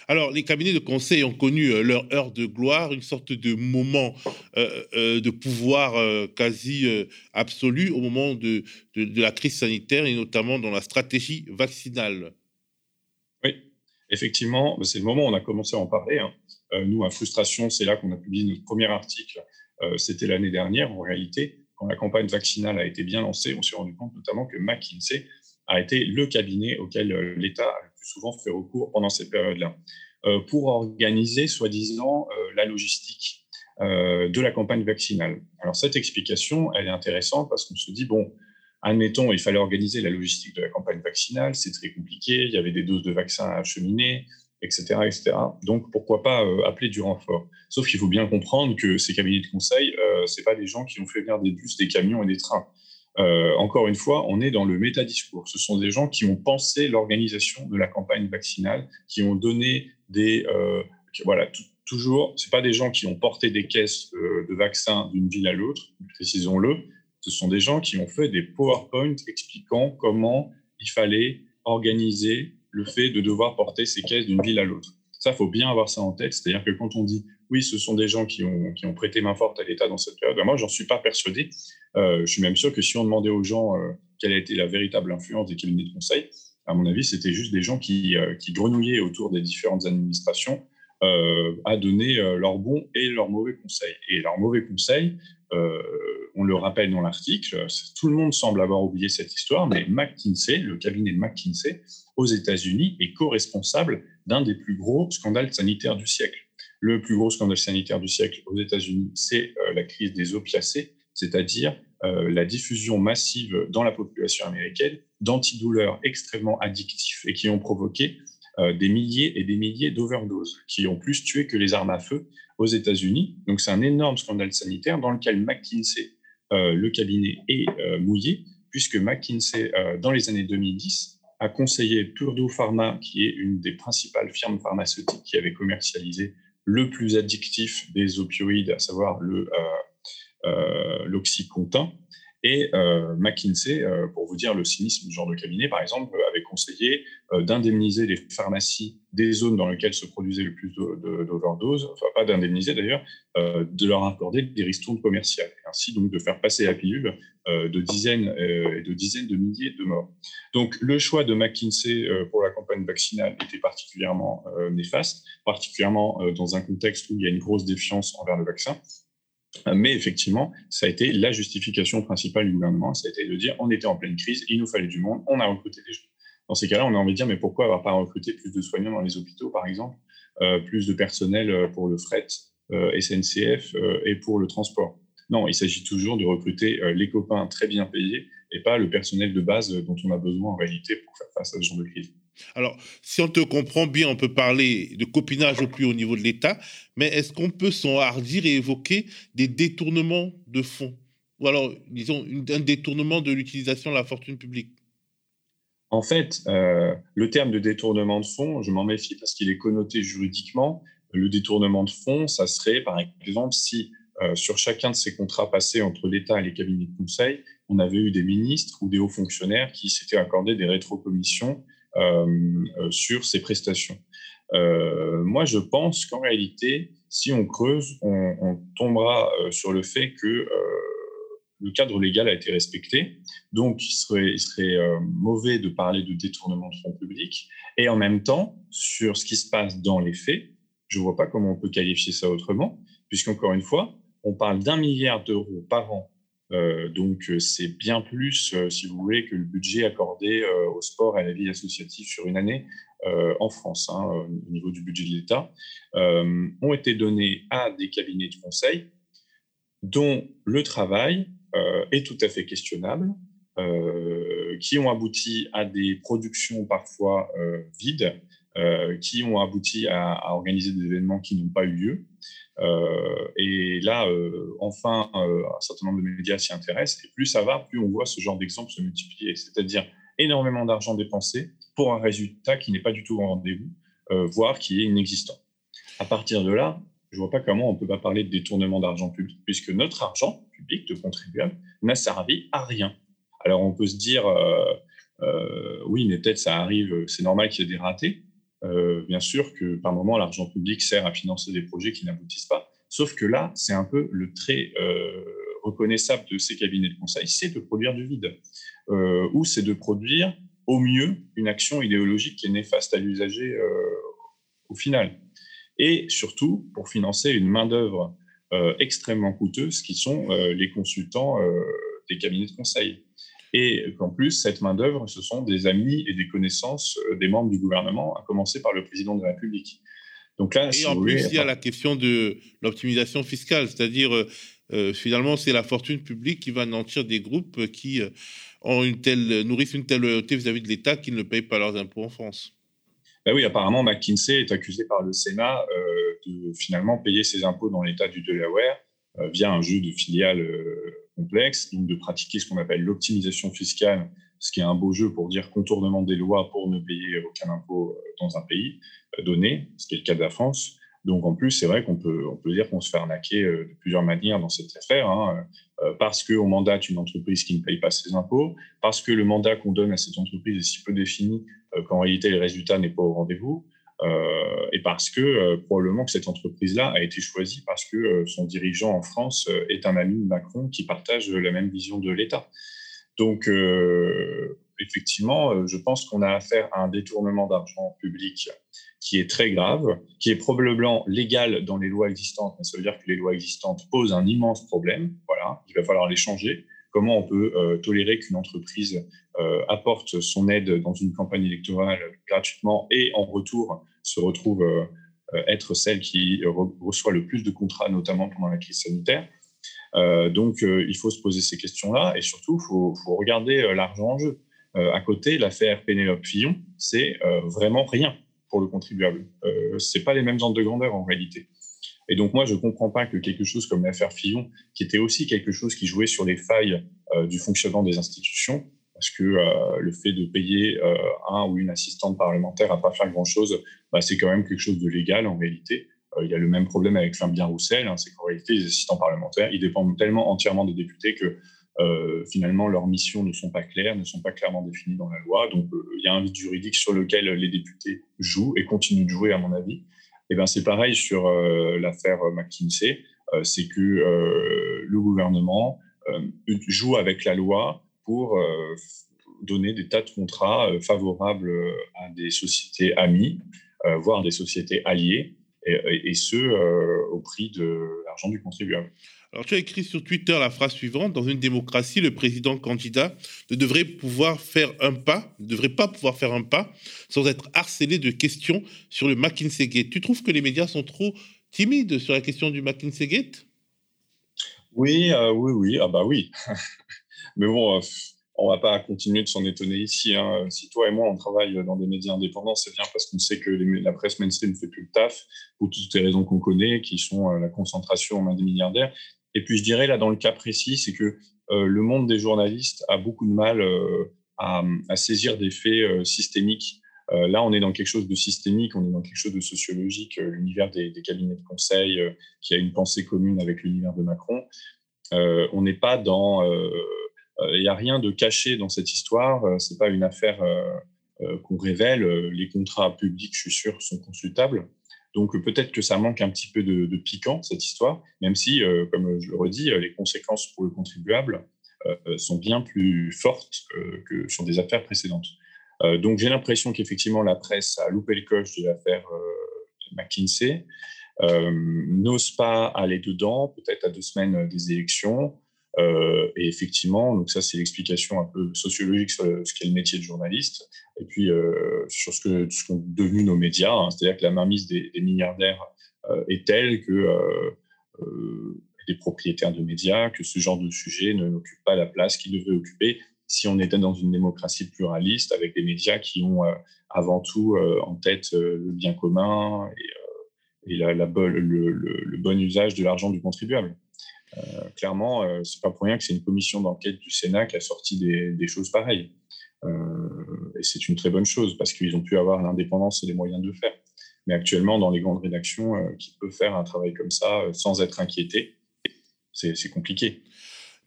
Alors, les cabinets de conseil ont connu euh, leur heure de gloire, une sorte de moment euh, de pouvoir quasi absolu au moment de, la crise sanitaire et notamment dans la stratégie vaccinale. Effectivement, c'est le moment où on a commencé à en parler. Hein. Euh, nous, à Frustration, c'est là qu'on a publié notre premier article. Euh, c'était l'année dernière, en réalité. Quand la campagne vaccinale a été bien lancée, on s'est rendu compte notamment que McKinsey a été le cabinet auquel euh, l'État a le plus souvent fait recours pendant cette période-là, pour organiser, soi-disant, la logistique. de la campagne vaccinale. Alors cette explication, elle est intéressante parce qu'on se dit, bon, admettons, il fallait organiser la logistique de la campagne vaccinale, c'est très compliqué, il y avait des doses de vaccins à acheminer, etc. etc. Donc pourquoi pas appeler du renfort? Sauf qu'il faut bien comprendre que ces cabinets de conseil, ce pas des gens qui ont fait venir des bus, des camions et des trains. Euh, encore une fois, on est dans le métadiscours. Ce sont des gens qui ont pensé l'organisation de la campagne vaccinale, qui ont donné des... Euh, voilà, toujours, ce pas des gens qui ont porté des caisses euh, de vaccins d'une ville à l'autre, précisons-le. Ce sont des gens qui ont fait des PowerPoint expliquant comment il fallait organiser le fait de devoir porter ces caisses d'une ville à l'autre. Ça, faut bien avoir ça en tête. C'est-à-dire que quand on dit oui, ce sont des gens qui ont, qui ont prêté main forte à l'État dans cette période, ben, moi, j'en suis pas persuadé. Euh, je suis même sûr que si on demandait aux gens euh, quelle a été la véritable influence des cabinets de conseil, à mon avis, c'était juste des gens qui, euh, qui, grenouillaient autour des différentes administrations à donner leurs bons et leurs mauvais conseils. Et leurs mauvais conseils, on le rappelle dans l'article, tout le monde semble avoir oublié cette histoire, mais McKinsey, le cabinet McKinsey aux États-Unis, est co-responsable d'un des plus gros scandales sanitaires du siècle. Le plus gros scandale sanitaire du siècle aux États-Unis, c'est la crise des opiacés, c'est-à-dire euh, la diffusion massive dans la population américaine d'antidouleurs extrêmement addictifs et qui ont provoqué euh, des milliers et des milliers d'overdoses, qui ont plus tué que les armes à feu aux États-Unis. Donc c'est un énorme scandale sanitaire dans lequel McKinsey, euh, le cabinet, est mouillé, puisque McKinsey, dans les années 2010, a conseillé Purdue Pharma, qui est une des principales firmes pharmaceutiques qui avait commercialisé le plus addictif des opioïdes, à savoir euh, l'Oxycontin. Et euh, McKinsey, euh, pour vous dire le cynisme du genre de cabinet, par exemple, avait conseillé d'indemniser les pharmacies des zones dans lesquelles se produisait le plus d'overdoses, enfin pas d'indemniser d'ailleurs, de leur accorder des ristournes commerciales, et ainsi donc de faire passer la pilule de dizaines et de dizaines de milliers de morts. Donc le choix de McKinsey pour la campagne vaccinale était particulièrement néfaste, particulièrement dans un contexte où il y a une grosse défiance envers le vaccin. Mais effectivement, ça a été la justification principale du gouvernement, ça a été de dire on était en pleine crise, il nous fallait du monde, on a recruté des gens. Dans ces cas-là, on a envie de dire mais pourquoi avoir pas recruté plus de soignants dans les hôpitaux, par exemple, euh, plus de personnel euh, pour le fret euh, SNCF et pour le transport? Non, il s'agit toujours de recruter les copains très bien payés et pas le personnel de base dont on a besoin en réalité pour faire face à ce genre de crise. Alors, si on te comprend bien, on peut parler de copinage au plus haut niveau de l'État, mais est-ce qu'on peut s'enhardir et évoquer des détournements de fonds? Ou alors, disons, un détournement de l'utilisation de la fortune publique? En fait, euh, le terme de détournement de fonds, je m'en méfie parce qu'il est connoté juridiquement. Le détournement de fonds, ça serait, par exemple, si euh, sur chacun de ces contrats passés entre l'État et les cabinets de conseil, on avait eu des ministres ou des hauts fonctionnaires qui s'étaient accordés des rétrocommissions euh, euh, sur ces prestations. Euh, moi, je pense qu'en réalité, si on creuse, on, tombera sur le fait que le cadre légal a été respecté. Donc, il serait, serait mauvais de parler de détournement de fonds publics. Et en même temps, sur ce qui se passe dans les faits, je ne vois pas comment on peut qualifier ça autrement, puisqu'encore une fois, on parle d'un milliard d'euros par an euh, donc, euh, c'est bien plus, euh, si vous voulez, que le budget accordé au sport et à la vie associative sur une année en France, hein, au niveau du budget de l'État, ont été donnés à des cabinets de conseil dont le travail est tout à fait questionnable, qui ont abouti à des productions parfois vides, qui ont abouti à organiser des événements qui n'ont pas eu lieu. Euh, et là, euh, enfin, euh, un certain nombre de médias s'y intéressent. Et plus ça va, plus on voit ce genre d'exemples se multiplier. C'est-à-dire énormément d'argent dépensé pour un résultat qui n'est pas du tout au rendez-vous, voire qui est inexistant. À partir de là, je ne vois pas comment on peut pas parler de détournement d'argent public, puisque notre argent public de contribuable n'a servi à rien. Alors on peut se dire, oui, mais peut-être ça arrive, c'est normal qu'il y ait des ratés. Euh, bien sûr que par moment, l'argent public sert à financer des projets qui n'aboutissent pas. Sauf que là, c'est un peu le trait euh, reconnaissable de ces cabinets de conseil, c'est de produire du vide, euh, ou c'est de produire au mieux une action idéologique qui est néfaste à l'usager au final. Et surtout, pour financer une main-d'œuvre extrêmement coûteuse qui sont les consultants des cabinets de conseil et qu'en plus, cette main-d'œuvre, ce sont des amis et des connaissances euh, des membres du gouvernement, à commencer par le président de la République. Donc là, et en plus, il y a la question de l'optimisation fiscale, c'est-à-dire finalement, c'est la fortune publique qui va nantir des groupes qui ont une telle, nourrissent une telle loyauté vis-à-vis de l'État qu'ils ne payent pas leurs impôts en France. Ben oui, apparemment, McKinsey est accusé par le Sénat de finalement payer ses impôts dans l'État du Delaware via un jeu de filiales complexe, donc de pratiquer ce qu'on appelle l'optimisation fiscale, ce qui est un beau jeu pour dire contournement des lois pour ne payer aucun impôt euh, dans un pays euh, donné, ce qui est le cas de la France. Donc en plus, c'est vrai qu'on peut, on peut dire qu'on se fait arnaquer euh, de plusieurs manières dans cette affaire, hein, parce qu'on mandate une entreprise qui ne paye pas ses impôts, parce que le mandat qu'on donne à cette entreprise est si peu défini qu'en réalité le résultat n'est pas au rendez-vous, euh, et parce que euh, probablement que cette entreprise-là a été choisie parce que euh, son dirigeant en France est un ami de Macron qui partage la même vision de l'État. Donc, effectivement, je pense qu'on a affaire à un détournement d'argent public qui est très grave, qui est probablement légal dans les lois existantes, mais ça veut dire que les lois existantes posent un immense problème. Voilà, il va falloir les changer. Comment on peut tolérer qu'une entreprise apporte son aide dans une campagne électorale gratuitement et en retour se retrouve euh, euh, être celle qui reçoit le plus de contrats, notamment pendant la crise sanitaire? Euh, donc, il faut se poser ces questions-là et surtout, il faut, regarder l'argent en jeu. À côté, l'affaire Pénélope Fillon, c'est vraiment rien pour le contribuable. Ce n'est pas les mêmes ordres de grandeur en réalité. Et donc, moi, je ne comprends pas que quelque chose comme l'affaire Fillon, qui était aussi quelque chose qui jouait sur les failles du fonctionnement des institutions, parce que euh, le fait de payer euh, un ou une assistante parlementaire à pas faire grand-chose, bah, c'est quand même quelque chose de légal en réalité. Euh, il y a le même problème avec Fabien Roussel, hein, c'est qu'en réalité, les assistants parlementaires, ils dépendent tellement entièrement des députés que finalement, leurs missions ne sont pas claires, ne sont pas clairement définies dans la loi. Donc, il y a un vide juridique sur lequel les députés jouent et continuent de jouer, à mon avis. Et eh ben, c'est pareil sur l'affaire McKinsey, c'est que le gouvernement joue avec la loi pour euh, donner des tas de contrats euh, favorables euh, à des sociétés amies, voire des sociétés alliées, et, ce, au prix de l'argent du contribuable. Alors, tu as écrit sur Twitter la phrase suivante Dans une démocratie, le président candidat ne devrait pouvoir faire un pas, ne devrait pas pouvoir faire un pas sans être harcelé de questions sur le McKinsey Gate. Tu trouves que les médias sont trop timides sur la question du McKinsey Gate Oui, oui, oui. Ah bah oui. Mais bon, euh, on va pas continuer de s'en étonner ici. Hein. Si toi et moi, on travaille dans des médias indépendants, c'est bien parce qu'on sait que la presse mainstream ne fait plus le taf, pour toutes les raisons qu'on connaît, qui sont euh, la concentration en main des milliardaires. Et puis, je dirais, là, dans le cas précis, c'est que euh, le monde des journalistes a beaucoup de mal à, saisir des faits systémiques. là, on est dans quelque chose de systémique, on est dans quelque chose de sociologique, l'univers des, des, cabinets de conseil qui a une pensée commune avec l'univers de Macron. on n'est pas dans il euh, n'y a rien de caché dans cette histoire. Euh, c'est pas une affaire euh, qu'on révèle. Les contrats publics, je suis sûr, sont consultables. Donc peut-être que ça manque un petit peu de, piquant, cette histoire, même si, comme je le redis, les conséquences pour le contribuable sont bien plus fortes que sur des affaires précédentes. donc j'ai l'impression qu'effectivement la presse a loupé le coche de l'affaire McKinsey, n'ose pas aller dedans, peut-être à deux semaines des élections, euh, et effectivement, donc ça c'est l'explication un peu sociologique sur ce qu'est le métier de journaliste, et puis euh, sur ce que ce qu'ont devenu nos médias, hein. c'est-à-dire que la mainmise des, milliardaires euh, est telle que des propriétaires de médias, que ce genre de sujet n'occupe pas la place qu'il devrait occuper si on était dans une démocratie pluraliste avec des médias qui ont avant tout en tête le bien commun et, le, bon usage de l'argent du contribuable. Euh, clairement, euh, c'est pas pour rien que c'est une commission d'enquête du Sénat qui a sorti des, choses pareilles. Euh, et c'est une très bonne chose parce qu'ils ont pu avoir l'indépendance et les moyens de faire. Mais actuellement, dans les grandes rédactions, qui peut faire un travail comme ça sans être inquiété, c'est compliqué.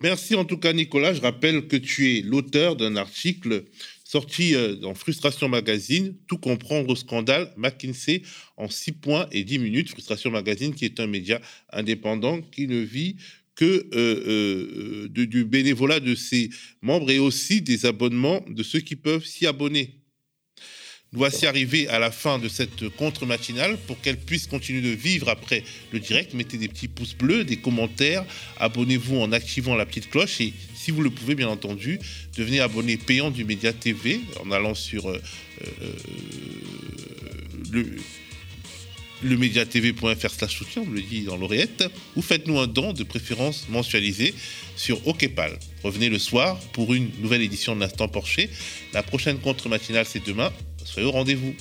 Merci en tout cas, Nicolas. Je rappelle que tu es l'auteur d'un article sorti dans Frustration Magazine, Tout comprendre au scandale, McKinsey en 6 points et 10 minutes. Frustration Magazine, qui est un média indépendant qui ne vit que euh, euh, du bénévolat de ses membres et aussi des abonnements de ceux qui peuvent s'y abonner. Nous voici arrivés à la fin de cette contre-matinale pour qu'elle puisse continuer de vivre après le direct. Mettez des petits pouces bleus, des commentaires, abonnez-vous en activant la petite cloche et si vous le pouvez bien entendu, devenez abonné payant du Média TV en allant sur euh, le le mediatv.fr slash soutien, on me le dit dans l'oreillette, ou faites-nous un don de préférence mensualisé sur OKPAL. Revenez le soir pour une nouvelle édition de l'Instant Porcher. La prochaine contre-matinale, c'est demain. Soyez au rendez-vous.